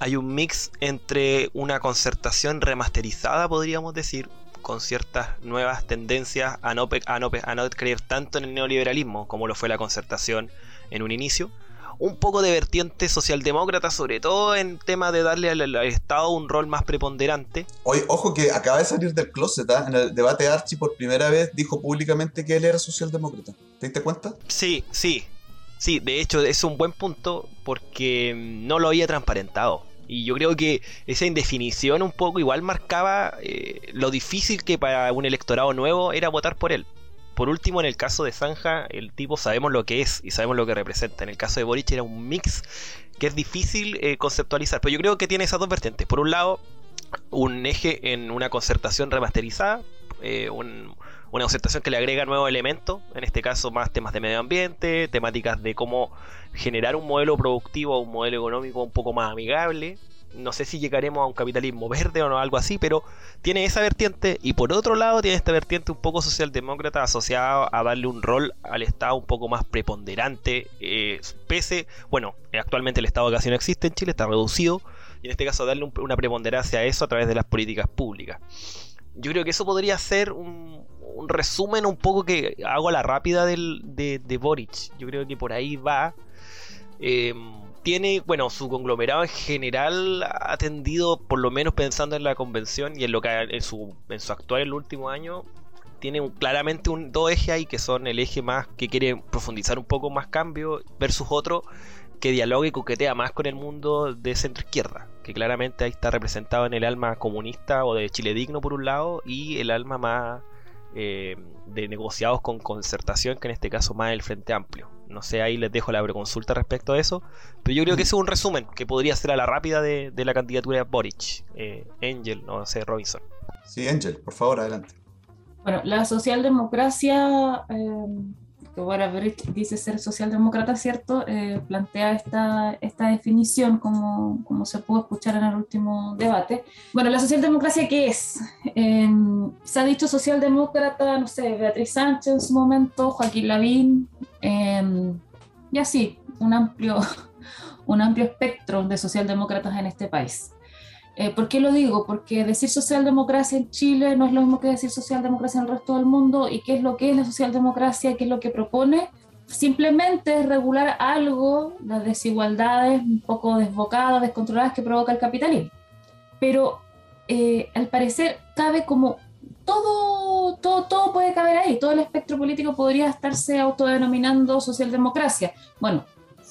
C: hay un mix entre una concertación remasterizada, podríamos decir, con ciertas nuevas tendencias a no, a no, a no creer tanto en el neoliberalismo como lo fue la concertación en un inicio. Un poco de vertiente socialdemócrata, sobre todo en tema de darle al, Estado un rol más preponderante.
A: Oye, ojo que acaba de salir del closet, ¿ah? en el debate Archie por primera vez dijo públicamente que él era socialdemócrata. ¿Te diste cuenta?
C: Sí, sí, Sí, de hecho es un buen punto porque no lo había transparentado. Y yo creo que esa indefinición un poco igual marcaba eh, lo difícil que para un electorado nuevo era votar por él. Por último, en el caso de Zanja, el tipo sabemos lo que es y sabemos lo que representa. En el caso de Boric era un mix que es difícil eh, conceptualizar. Pero yo creo que tiene esas dos vertientes. Por un lado, un eje en una concertación remasterizada, eh, un, una concertación que le agrega nuevos elementos, en este caso más temas de medio ambiente, temáticas de cómo generar un modelo productivo, un modelo económico un poco más amigable. No sé si llegaremos a un capitalismo verde o no, algo así, pero tiene esa vertiente y por otro lado tiene esta vertiente un poco socialdemócrata asociada a darle un rol al Estado un poco más preponderante, eh, pese, bueno, actualmente el Estado casi no existe en Chile, está reducido, y en este caso darle una preponderancia a eso a través de las políticas públicas. Yo creo que eso podría ser un, un resumen un poco que hago a la rápida del, de, de Boric. Yo creo que por ahí va. Em, tiene, bueno, su conglomerado en general ha atendido, por lo menos pensando en la convención y en lo que en su, en su actual el último año, tiene claramente un, dos ejes ahí que son el eje más que quiere profundizar un poco más cambio versus otro que dialoga y coquetea más con el mundo de centro izquierda, que claramente ahí está representado en el alma comunista o de Chile Digno por un lado y el alma más eh, de negociados con concertación, que en este caso más el Frente Amplio. No sé, ahí les dejo la preconsulta respecto a eso, pero yo creo que ese es un resumen que podría ser a la rápida de, la candidatura de Boric, eh, Angel, no sé, Robinson.
A: Sí, Angel, por favor, adelante.
B: Bueno, la socialdemocracia eh, que ahora dice ser socialdemócrata, ¿cierto? Eh, plantea esta, esta definición como, como, se pudo escuchar en el último debate. Bueno, ¿la socialdemocracia qué es? Em, se ha dicho socialdemócrata, no sé, Beatriz Sánchez en su momento, Joaquín Lavín, em, y así, un amplio, un amplio espectro de socialdemócratas en este país. Eh, ¿Por qué lo digo? Porque decir socialdemocracia en Chile no es lo mismo que decir socialdemocracia en el resto del mundo. ¿Y qué es lo que es la socialdemocracia? ¿Qué es lo que propone? Simplemente es regular algo, las desigualdades un poco desbocadas, descontroladas que provoca el capitalismo. Pero eh, al parecer cabe como todo, todo, todo puede caber ahí, todo el espectro político podría estarse autodenominando socialdemocracia. Bueno,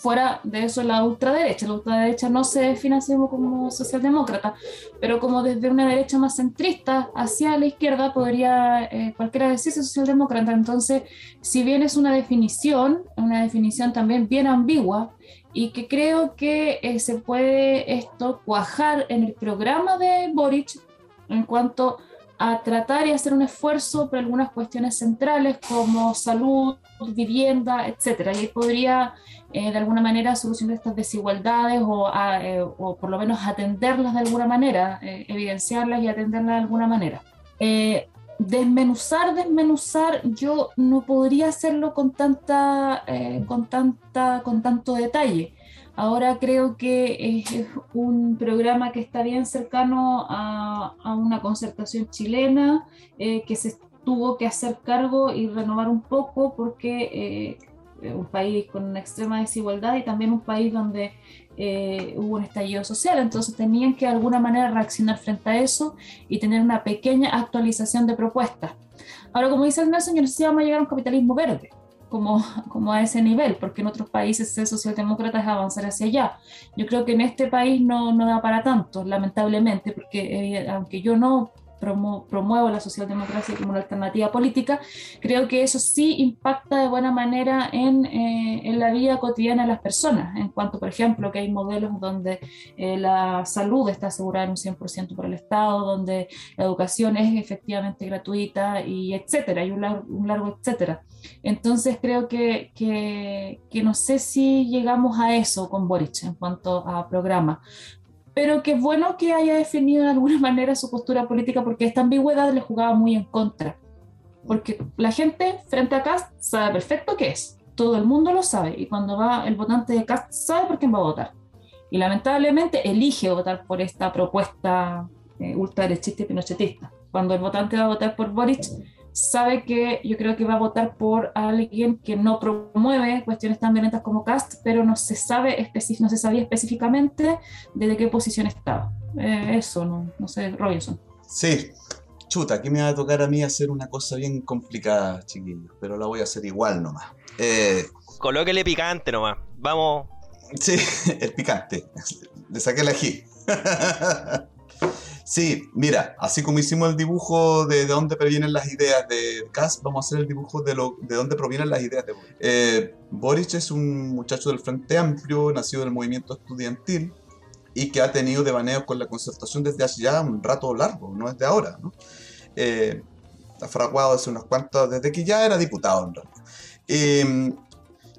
B: fuera de eso la ultraderecha. La ultraderecha no se define así como socialdemócrata, pero como desde una derecha más centrista hacia la izquierda podría eh, cualquiera decirse socialdemócrata. Entonces, si bien es una definición, una definición también bien ambigua, y que creo que eh, se puede esto cuajar en el programa de Boric en cuanto a tratar y hacer un esfuerzo por algunas cuestiones centrales como salud, vivienda, etcétera. Y podría eh, de alguna manera solucionar estas desigualdades o, eh, o, por lo menos atenderlas de alguna manera, eh, evidenciarlas y atenderlas de alguna manera. desmenuzar, desmenuzar, yo no podría hacerlo con tanta, con tanta, con tanto detalle. Ahora creo que es un programa que está bien cercano a, una concertación chilena, que se tuvo que hacer cargo y renovar un poco porque eh, un país con una extrema desigualdad y también un país donde eh, hubo un estallido social, entonces tenían que de alguna manera reaccionar frente a eso y tener una pequeña actualización de propuestas. Ahora, como dice el Nelson, yo no sé si vamos a llegar a un capitalismo verde, como, como a ese nivel, porque en otros países ser socialdemócrata es avanzar hacia allá. Yo creo que en este país no, no da para tanto, lamentablemente, porque eh, aunque yo no promuevo la socialdemocracia como una alternativa política, creo que eso sí impacta de buena manera en, eh, en, la vida cotidiana de las personas, en cuanto, por ejemplo, que hay modelos donde eh, la salud está asegurada en un 100% por el Estado, donde la educación es efectivamente gratuita y etcétera, hay un largo, un largo etcétera. Entonces creo que, que, que no sé si llegamos a eso con Boric en cuanto a programa, pero qué bueno que haya definido de alguna manera su postura política porque esta ambigüedad le jugaba muy en contra. Porque la gente frente a Cast sabe perfecto qué es, todo el mundo lo sabe y cuando va el votante de Cast sabe por quién va a votar. Y lamentablemente elige votar por esta propuesta eh, ultraderechista y pinochetista. Cuando el votante va a votar por Boric, sabe que yo creo que va a votar por alguien que no promueve cuestiones tan violentas como Cast, pero no se sabe no se sabía específicamente desde qué posición estaba. Eh, eso, no, no sé, Robinson.
A: Sí, chuta, aquí me va a tocar a mí hacer una cosa bien complicada, chiquillos, pero la voy a hacer igual nomás.
C: Eh, Colóquele picante nomás, vamos.
A: Sí, el picante. Le saqué el ají. Sí, mira, así como hicimos el dibujo de, de dónde provienen las ideas de Kass, vamos a hacer el dibujo de, lo, de dónde provienen las ideas de Boric. Eh, Boric es un muchacho del Frente Amplio, nacido en el movimiento estudiantil y que ha tenido devaneos con la concertación desde hace ya un rato largo, no es de ahora. ¿no? Eh, ha fraguado hace unos cuantos, desde que ya era diputado en realidad. Eh,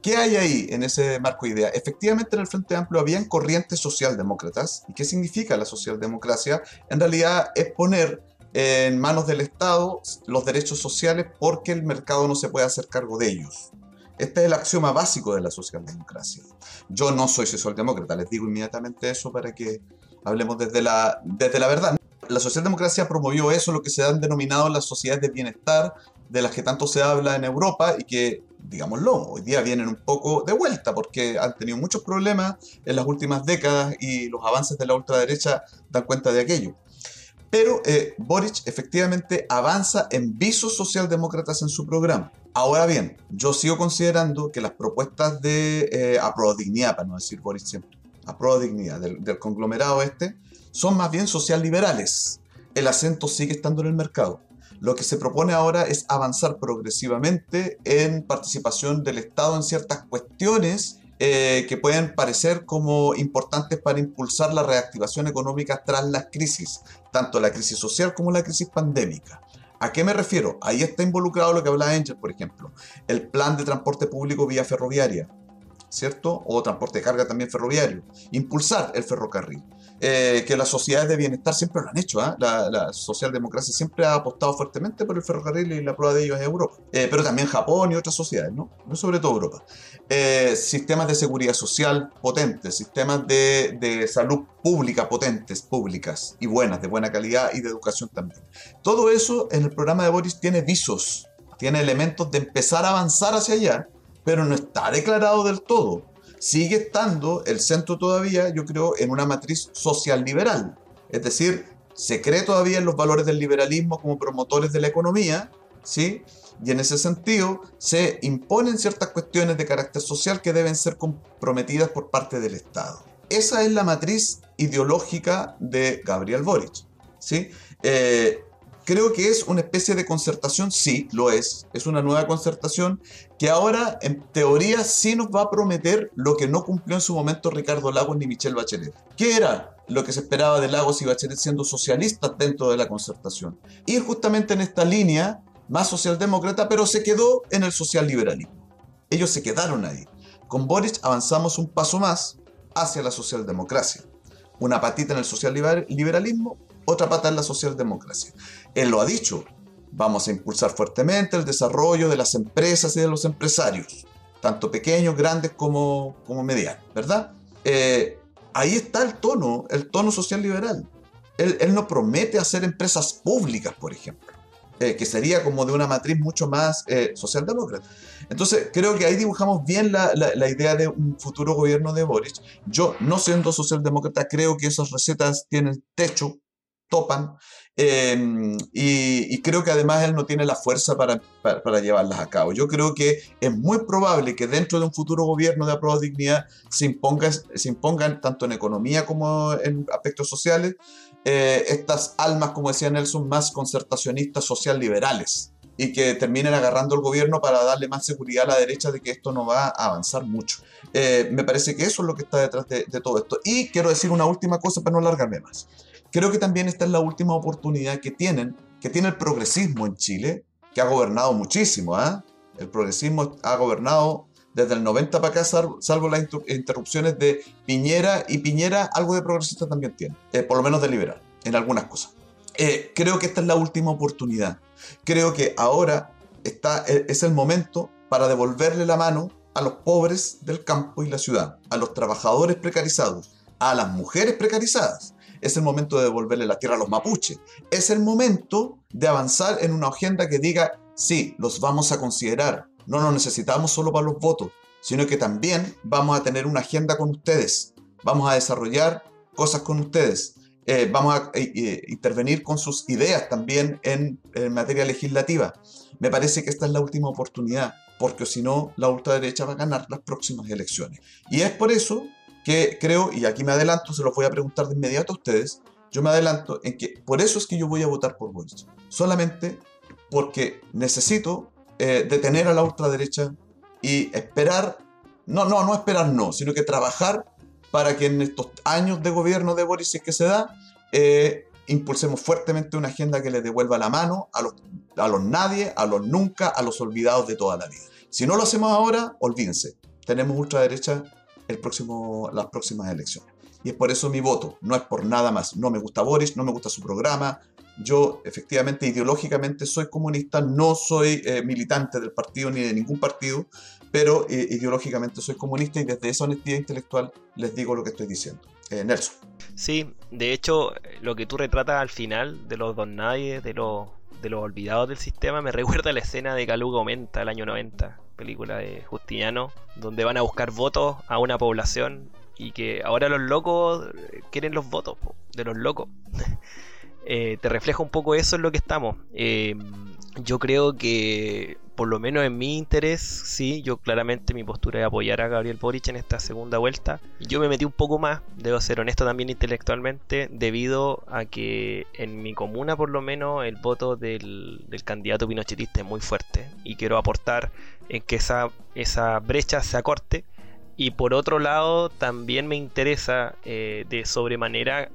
A: ¿Qué hay ahí en ese marco de idea? Efectivamente, en el Frente Amplio habían corrientes socialdemócratas. ¿Y qué significa la socialdemocracia? En realidad es poner en manos del Estado los derechos sociales porque el mercado no se puede hacer cargo de ellos. Este es el axioma básico de la socialdemocracia. Yo no soy socialdemócrata, les digo inmediatamente eso para que hablemos desde la, desde la verdad. La socialdemocracia promovió eso, lo que se han denominado las sociedades de bienestar, de las que tanto se habla en Europa y que digámoslo, hoy día vienen un poco de vuelta porque han tenido muchos problemas en las últimas décadas y los avances de la ultraderecha dan cuenta de aquello. Pero eh, Boric efectivamente avanza en visos socialdemócratas en su programa. Ahora bien, yo sigo considerando que las propuestas de eh, para no decir Boric siempre, dignidad del, del conglomerado este, son más bien socialliberales. El acento sigue estando en el mercado. Lo que se propone ahora es avanzar progresivamente en participación del Estado en ciertas cuestiones eh, que pueden parecer como importantes para impulsar la reactivación económica tras las crisis, tanto la crisis social como la crisis pandémica. ¿A qué me refiero? Ahí está involucrado lo que habla Angel, por ejemplo, el plan de transporte público vía ferroviaria, ¿cierto? O transporte de carga también ferroviario. Impulsar el ferrocarril. Eh, que las sociedades de bienestar siempre lo han hecho. ¿ah? La, socialdemocracia siempre ha apostado fuertemente por el ferrocarril y la prueba de ello es Europa. Eh, pero también Japón y otras sociedades, ¿no? sobre todo Europa. Eh, sistemas de seguridad social potentes, sistemas de, de salud pública potentes, públicas y buenas, de buena calidad y de educación también. Todo eso en el programa de Boris tiene visos, tiene elementos de empezar a avanzar hacia allá, pero no está declarado del todo sigue estando el centro todavía, yo creo, en una matriz social liberal. Es decir, se cree todavía en los valores del liberalismo como promotores de la economía, ¿sí? Y en ese sentido se imponen ciertas cuestiones de carácter social que deben ser comprometidas por parte del Estado. Esa es la matriz ideológica de Gabriel Boric, ¿sí? Eh, Creo que es una especie de concertación, sí, lo es. Es una nueva concertación que ahora, en teoría, sí nos va a prometer lo que no cumplió en su momento Ricardo Lagos ni Michelle Bachelet. ¿Qué era lo que se esperaba de Lagos y Bachelet siendo socialistas dentro de la concertación? Ir justamente en esta línea más socialdemócrata, pero se quedó en el socialliberalismo. Ellos se quedaron ahí. Con Boris avanzamos un paso más hacia la socialdemocracia. Una patita en el socialliberalismo, otra pata en la socialdemocracia. Él lo ha dicho, vamos a impulsar fuertemente el desarrollo de las empresas y de los empresarios, tanto pequeños, grandes como, como medianos, ¿verdad? Eh, ahí está el tono, el tono social liberal. Él, no promete hacer empresas públicas, por ejemplo, eh, que sería como de una matriz mucho más eh, socialdemócrata. Entonces, creo que ahí dibujamos bien la, la, idea de un futuro gobierno de Boris. Yo, no siendo socialdemócrata, creo que esas recetas tienen techo topan. Em, y, creo que además él no tiene la fuerza para, para, llevarlas a cabo. Yo creo que es muy probable que dentro de un futuro gobierno de Aprobación dignidad se, imponga, se impongan tanto en economía como en aspectos sociales eh, estas almas, como decía Nelson, más concertacionistas social liberales y que terminen agarrando el gobierno para darle más seguridad a la derecha de que esto no va a avanzar mucho. Eh, me parece que eso es lo que está detrás de, todo esto. Y quiero decir una última cosa para no alargarme más. Creo que también esta es la última oportunidad que tienen, que tiene el progresismo en Chile, que ha gobernado muchísimo. ¿ah? El progresismo ha gobernado desde el 90 para acá, salvo las interrupciones de Piñera, y Piñera algo de progresista también tiene, eh, por lo menos de liberal, en algunas cosas. Eh, creo que esta es la última oportunidad. Creo que ahora está, e, es el momento para devolverle la mano a los pobres del campo y la ciudad, a los trabajadores precarizados, a las mujeres precarizadas. Es el momento de devolverle la tierra a los mapuches. Es el momento de avanzar en una agenda que diga, sí, los vamos a considerar. No nos necesitamos solo para los votos, sino que también vamos a tener una agenda con ustedes. Vamos a desarrollar cosas con ustedes. Eh, vamos a eh, eh, intervenir con sus ideas también en, materia legislativa. Me parece que esta es la última oportunidad, porque si no, la ultraderecha va a ganar las próximas elecciones. Y es por eso que creo, y aquí me adelanto, se los voy a preguntar de inmediato a ustedes, yo me adelanto en que por eso es que yo voy a votar por Boris. Solamente porque necesito detener a la ultraderecha y esperar, no, no, no esperar no, sino que trabajar para que en estos años de gobierno de Boris, si es que se da, eh, impulsemos fuertemente una agenda que le devuelva la mano a los, a los nadie, a los nunca, a los olvidados de toda la vida. Si no lo hacemos ahora, olvídense. Tenemos ultraderecha el próximo, las próximas elecciones. Y es por eso mi voto, no es por nada más. No me gusta Boris, no me gusta su programa. Yo efectivamente ideológicamente soy comunista, no soy eh, militante del partido ni de ningún partido, pero eh, ideológicamente soy comunista y desde esa honestidad intelectual les digo lo que estoy diciendo. Eh, Nelson.
C: Sí, de hecho, lo que tú retratas al final de los don nadie, de los, de los olvidados del sistema, me recuerda a la escena de Caluga Aumenta, el año 90, película de Justiniano, donde van a buscar votos a una población y que ahora los locos quieren los votos de los locos. Eh, te refleja un poco eso en lo que estamos. Eh, yo creo que, por lo menos en mi interés, sí, yo claramente mi postura es apoyar a Gabriel Boric en esta segunda vuelta. Yo me metí un poco más, debo ser honesto también intelectualmente, debido a que en mi comuna, por lo menos, el voto del, candidato pinochetista es muy fuerte. Y quiero aportar en que esa, esa brecha se acorte. Y por otro lado, también me interesa eh, de sobremanera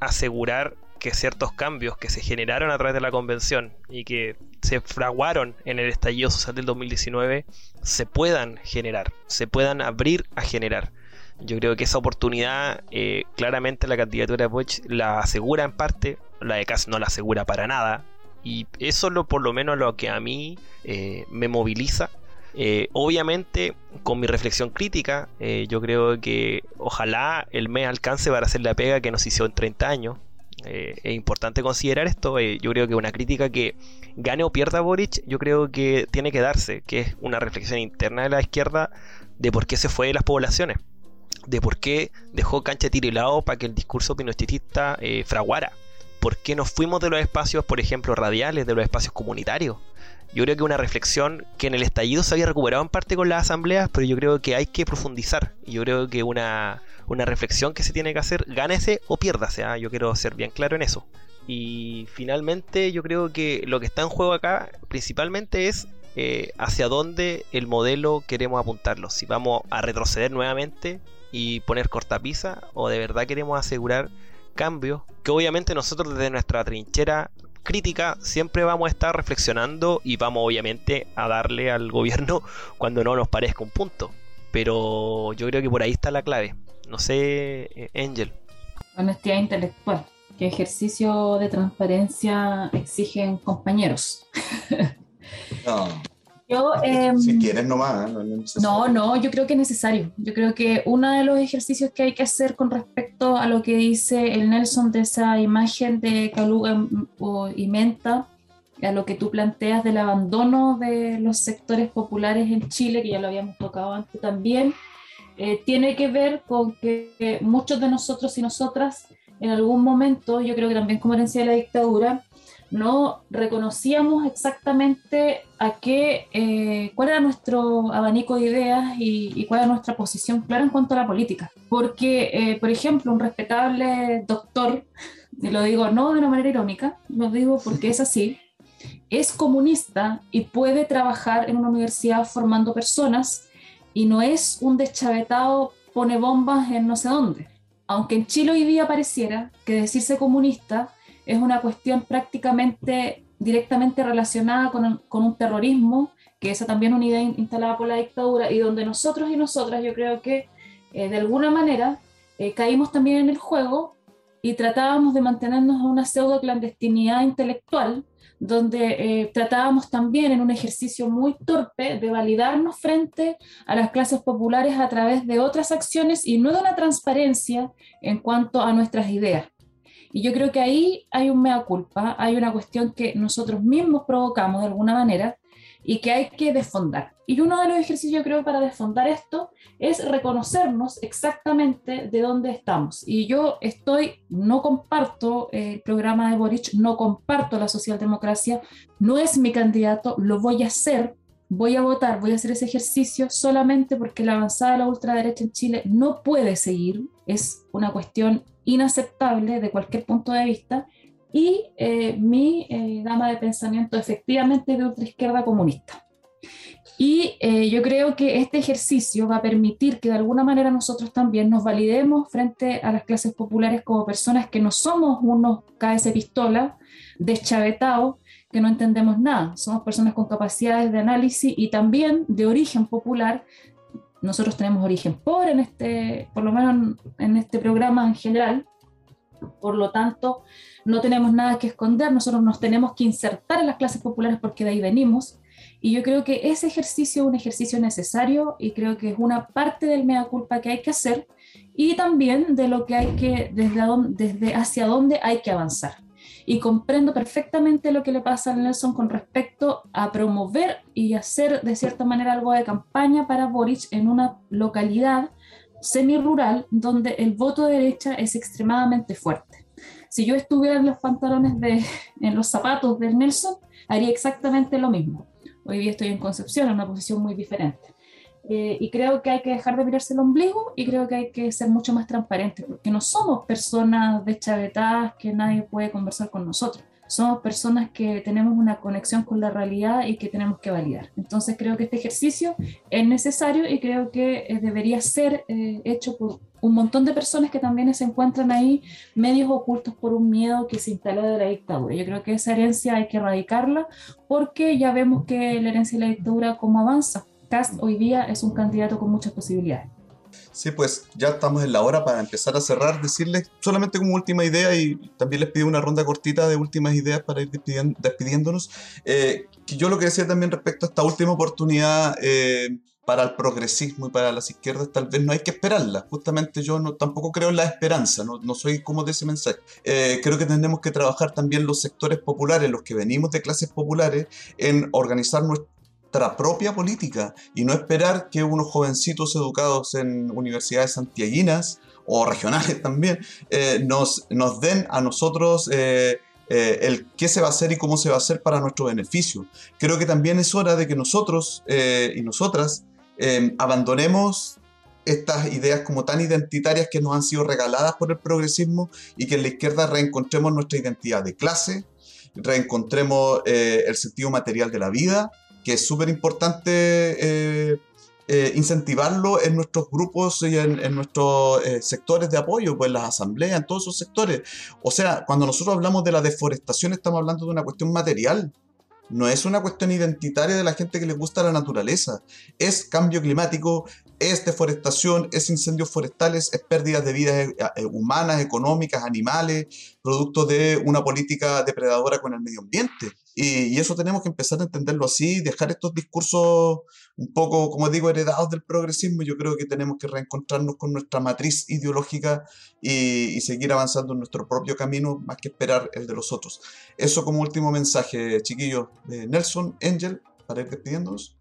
C: asegurar que ciertos cambios que se generaron a través de la convención y que se fraguaron en el estallido social del 2019 se puedan generar, se puedan abrir a generar. Yo creo que esa oportunidad eh, claramente la candidatura de Bosch la asegura en parte, la de Kass no la asegura para nada. Y eso es lo, por lo menos lo que a mí eh, me moviliza eh, obviamente, con mi reflexión crítica, yo creo que ojalá el mes alcance para hacer la pega que nos hizo en 30 años. Eh, es importante considerar esto. Eh, yo creo que una crítica que gane o pierda Boric, yo creo que tiene que darse, que es una reflexión interna de la izquierda de por qué se fue de las poblaciones, de por qué dejó cancha tirilado para que el discurso pinochetista eh, fraguara, por qué nos fuimos de los espacios, por ejemplo, radiales, de los espacios comunitarios. Yo creo que una reflexión que en el estallido se había recuperado en parte con las asambleas, pero yo creo que hay que profundizar. Yo creo que una, una reflexión que se tiene que hacer, gánese o piérdase. ¿ah? Yo quiero ser bien claro en eso. Y finalmente yo creo que lo que está en juego acá principalmente es eh, hacia dónde el modelo queremos apuntarlo. Si vamos a retroceder nuevamente y poner cortapisa o de verdad queremos asegurar cambios que obviamente nosotros desde nuestra trinchera crítica siempre vamos a estar reflexionando y vamos obviamente a darle al gobierno cuando no nos parezca un punto. Pero yo creo que por ahí está la clave. No sé, eh, Angel.
B: Honestidad intelectual. ¿Qué ejercicio de transparencia exigen compañeros?
A: No. Yo, em, si quieres nomás.
B: No, no, yo creo que es necesario. Yo creo que uno de los ejercicios que hay que hacer con respecto a lo que dice el Nelson de esa imagen de Caluga y Menta, a lo que tú planteas del abandono de los sectores populares en Chile, que ya lo habíamos tocado antes también, eh, tiene que ver con que muchos de nosotros y nosotras en algún momento, yo creo que también como herencia de la dictadura, no reconocíamos exactamente a qué, eh, cuál era nuestro abanico de ideas y, cuál era nuestra posición clara en cuanto a la política. Porque, eh, por ejemplo, un respetable doctor, y lo digo no de una manera irónica, lo digo porque es así, es comunista y puede trabajar en una universidad formando personas y no es un deschavetado pone bombas en no sé dónde. Aunque en Chile hoy día pareciera que decirse comunista es una cuestión prácticamente directamente relacionada con, con un terrorismo, que esa también una idea instalada por la dictadura y donde nosotros y nosotras yo creo que eh, de alguna manera eh, caímos también en el juego y tratábamos de mantenernos en una pseudo clandestinidad intelectual donde eh, tratábamos también en un ejercicio muy torpe de validarnos frente a las clases populares a través de otras acciones y no de una transparencia en cuanto a nuestras ideas. Y yo creo que ahí hay un mea culpa, hay una cuestión que nosotros mismos provocamos de alguna manera y que hay que desfondar. Y uno de los ejercicios, yo creo, para desfondar esto es reconocernos exactamente de dónde estamos. Y yo estoy, no comparto el programa de Boric, no comparto la socialdemocracia, no es mi candidato, lo voy a hacer, voy a votar, voy a hacer ese ejercicio solamente porque la avanzada de la ultraderecha en Chile no puede seguir, es una cuestión inaceptable de cualquier punto de vista y eh, mi eh, gama de pensamiento efectivamente de ultraizquierda comunista. Y eh, yo creo que este ejercicio va a permitir que de alguna manera nosotros también nos validemos frente a las clases populares como personas que no somos unos cabeza pistola, deschavetados, que no entendemos nada. Somos personas con capacidades de análisis y también de origen popular. Nosotros tenemos origen pobre en este, por lo menos en este programa en general, por lo tanto, no tenemos nada que esconder, nosotros nos tenemos que insertar en las clases populares porque de ahí venimos. Y yo creo que ese ejercicio es un ejercicio necesario y creo que es una parte del mea culpa que hay que hacer y también de lo que hay que, desde, desde hacia dónde hay que avanzar. Y comprendo perfectamente lo que le pasa a Nelson con respecto a promover y hacer de cierta manera algo de campaña para Boric en una localidad semi-rural donde el voto de derecha es extremadamente fuerte. Si yo estuviera en los pantalones de, en los zapatos de Nelson, haría exactamente lo mismo. Hoy día estoy en Concepción, en una posición muy diferente. Eh, y creo que hay que dejar de mirarse el ombligo y creo que hay que ser mucho más transparentes, porque no somos personas deschavetadas que nadie puede conversar con nosotros somos personas que tenemos una conexión con la realidad y que tenemos que validar. Entonces creo que este ejercicio es necesario y creo que eh, debería ser eh, hecho por un montón de personas que también se encuentran ahí medios ocultos por un miedo que se instaló de la dictadura. Yo creo que esa herencia hay que erradicarla porque ya vemos que la herencia de la dictadura cómo avanza. Cast hoy día es un candidato con muchas posibilidades.
A: Sí, pues ya estamos en la hora para empezar a cerrar, decirles solamente como última idea y también les pido una ronda cortita de últimas ideas para ir despidiéndonos. Eh, que yo lo que decía también respecto a esta última oportunidad eh, para el progresismo y para las izquierdas, tal vez no hay que esperarla. Justamente yo no, tampoco creo en la esperanza, no, no soy como de ese mensaje. Eh, creo que tenemos que trabajar también los sectores populares, los que venimos de clases populares, en organizar nuestro propia política y no esperar que unos jovencitos educados en universidades santiaguinas o regionales también eh, nos, nos den a nosotros eh, eh, el qué se va a hacer y cómo se va a hacer para nuestro beneficio. Creo que también es hora de que nosotros y nosotras abandonemos estas ideas como tan identitarias que nos han sido regaladas por el progresismo y que en la izquierda reencontremos nuestra identidad de clase, reencontremos el sentido material de la vida que es súper importante eh, eh, incentivarlo en nuestros grupos y en, nuestros eh, sectores de apoyo, pues las asambleas, en todos esos sectores. O sea, cuando nosotros hablamos de la deforestación estamos hablando de una cuestión material. No es una cuestión identitaria de la gente que le gusta la naturaleza. Es cambio climático, es deforestación, es incendios forestales, es pérdida de vidas humanas, económicas, animales, producto de una política depredadora con el medio ambiente. Y, eso tenemos que empezar a entenderlo así, dejar estos discursos un poco, como digo, heredados del progresismo. Yo creo que tenemos que reencontrarnos con nuestra matriz ideológica y, seguir avanzando en nuestro propio camino, más que esperar el de los otros. Eso como último mensaje, chiquillos, Nelson, Angel, para ir despidiéndonos.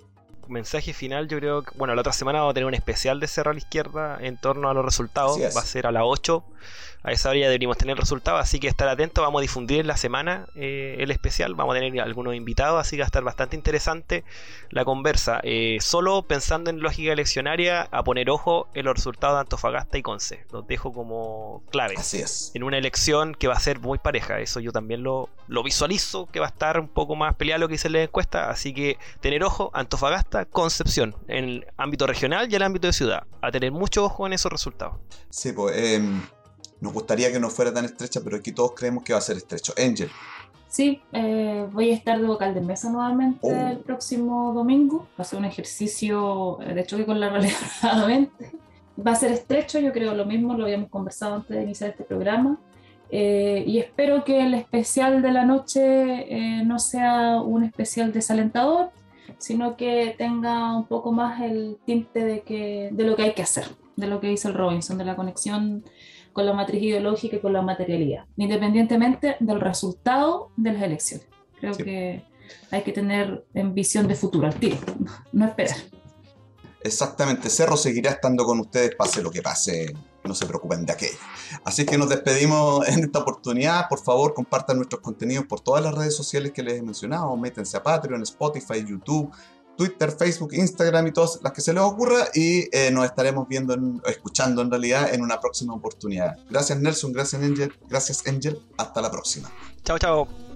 C: Mensaje final, yo creo que, bueno, la otra semana vamos a tener un especial de Cerro a la Izquierda en torno a los resultados. Va a ser a las 8 a esa hora ya deberíamos tener resultados, así que estar atentos, vamos a difundir en la semana eh, el especial, vamos a tener algunos invitados, así que va a estar bastante interesante la conversa. Eh, solo pensando en lógica eleccionaria, a poner ojo en los resultados de Antofagasta y Conce, los dejo como clave.
A: Así es.
C: En una elección que va a ser muy pareja, eso yo también lo, lo visualizo, que va a estar un poco más peleado lo que dice la encuesta, así que tener ojo, Antofagasta, Concepción, en el ámbito regional y el ámbito de ciudad, a tener mucho ojo en esos resultados.
A: Sí, pues... Em, nos gustaría que no fuera tan estrecha, pero aquí todos creemos que va a ser estrecho. Angel.
B: Sí, eh, voy a estar de vocal de mesa nuevamente oh. el próximo domingo. Va a ser un ejercicio eh, de choque con la realidad Va a ser estrecho, yo creo lo mismo, lo habíamos conversado antes de iniciar este programa. Eh, y espero que el especial de la noche no sea un especial desalentador, sino que tenga un poco más el tinte de, que, de lo que hay que hacer, de lo que dice el Robinson, de la conexión con la matriz ideológica y con la materialidad, independientemente del resultado de las elecciones. Creo que hay que tener en visión de futuro al tiro, no esperar.
A: Exactamente, Cerro seguirá estando con ustedes pase lo que pase, no se preocupen de aquello. Así que nos despedimos en esta oportunidad, por favor compartan nuestros contenidos por todas las redes sociales que les he mencionado, métense a Patreon, Spotify, YouTube, Twitter, Facebook, Instagram y todas las que se les ocurra y eh, nos estaremos viendo, escuchando en realidad en una próxima oportunidad. Gracias Nelson, gracias Angel, gracias Angel, hasta la próxima.
C: Chao, chao.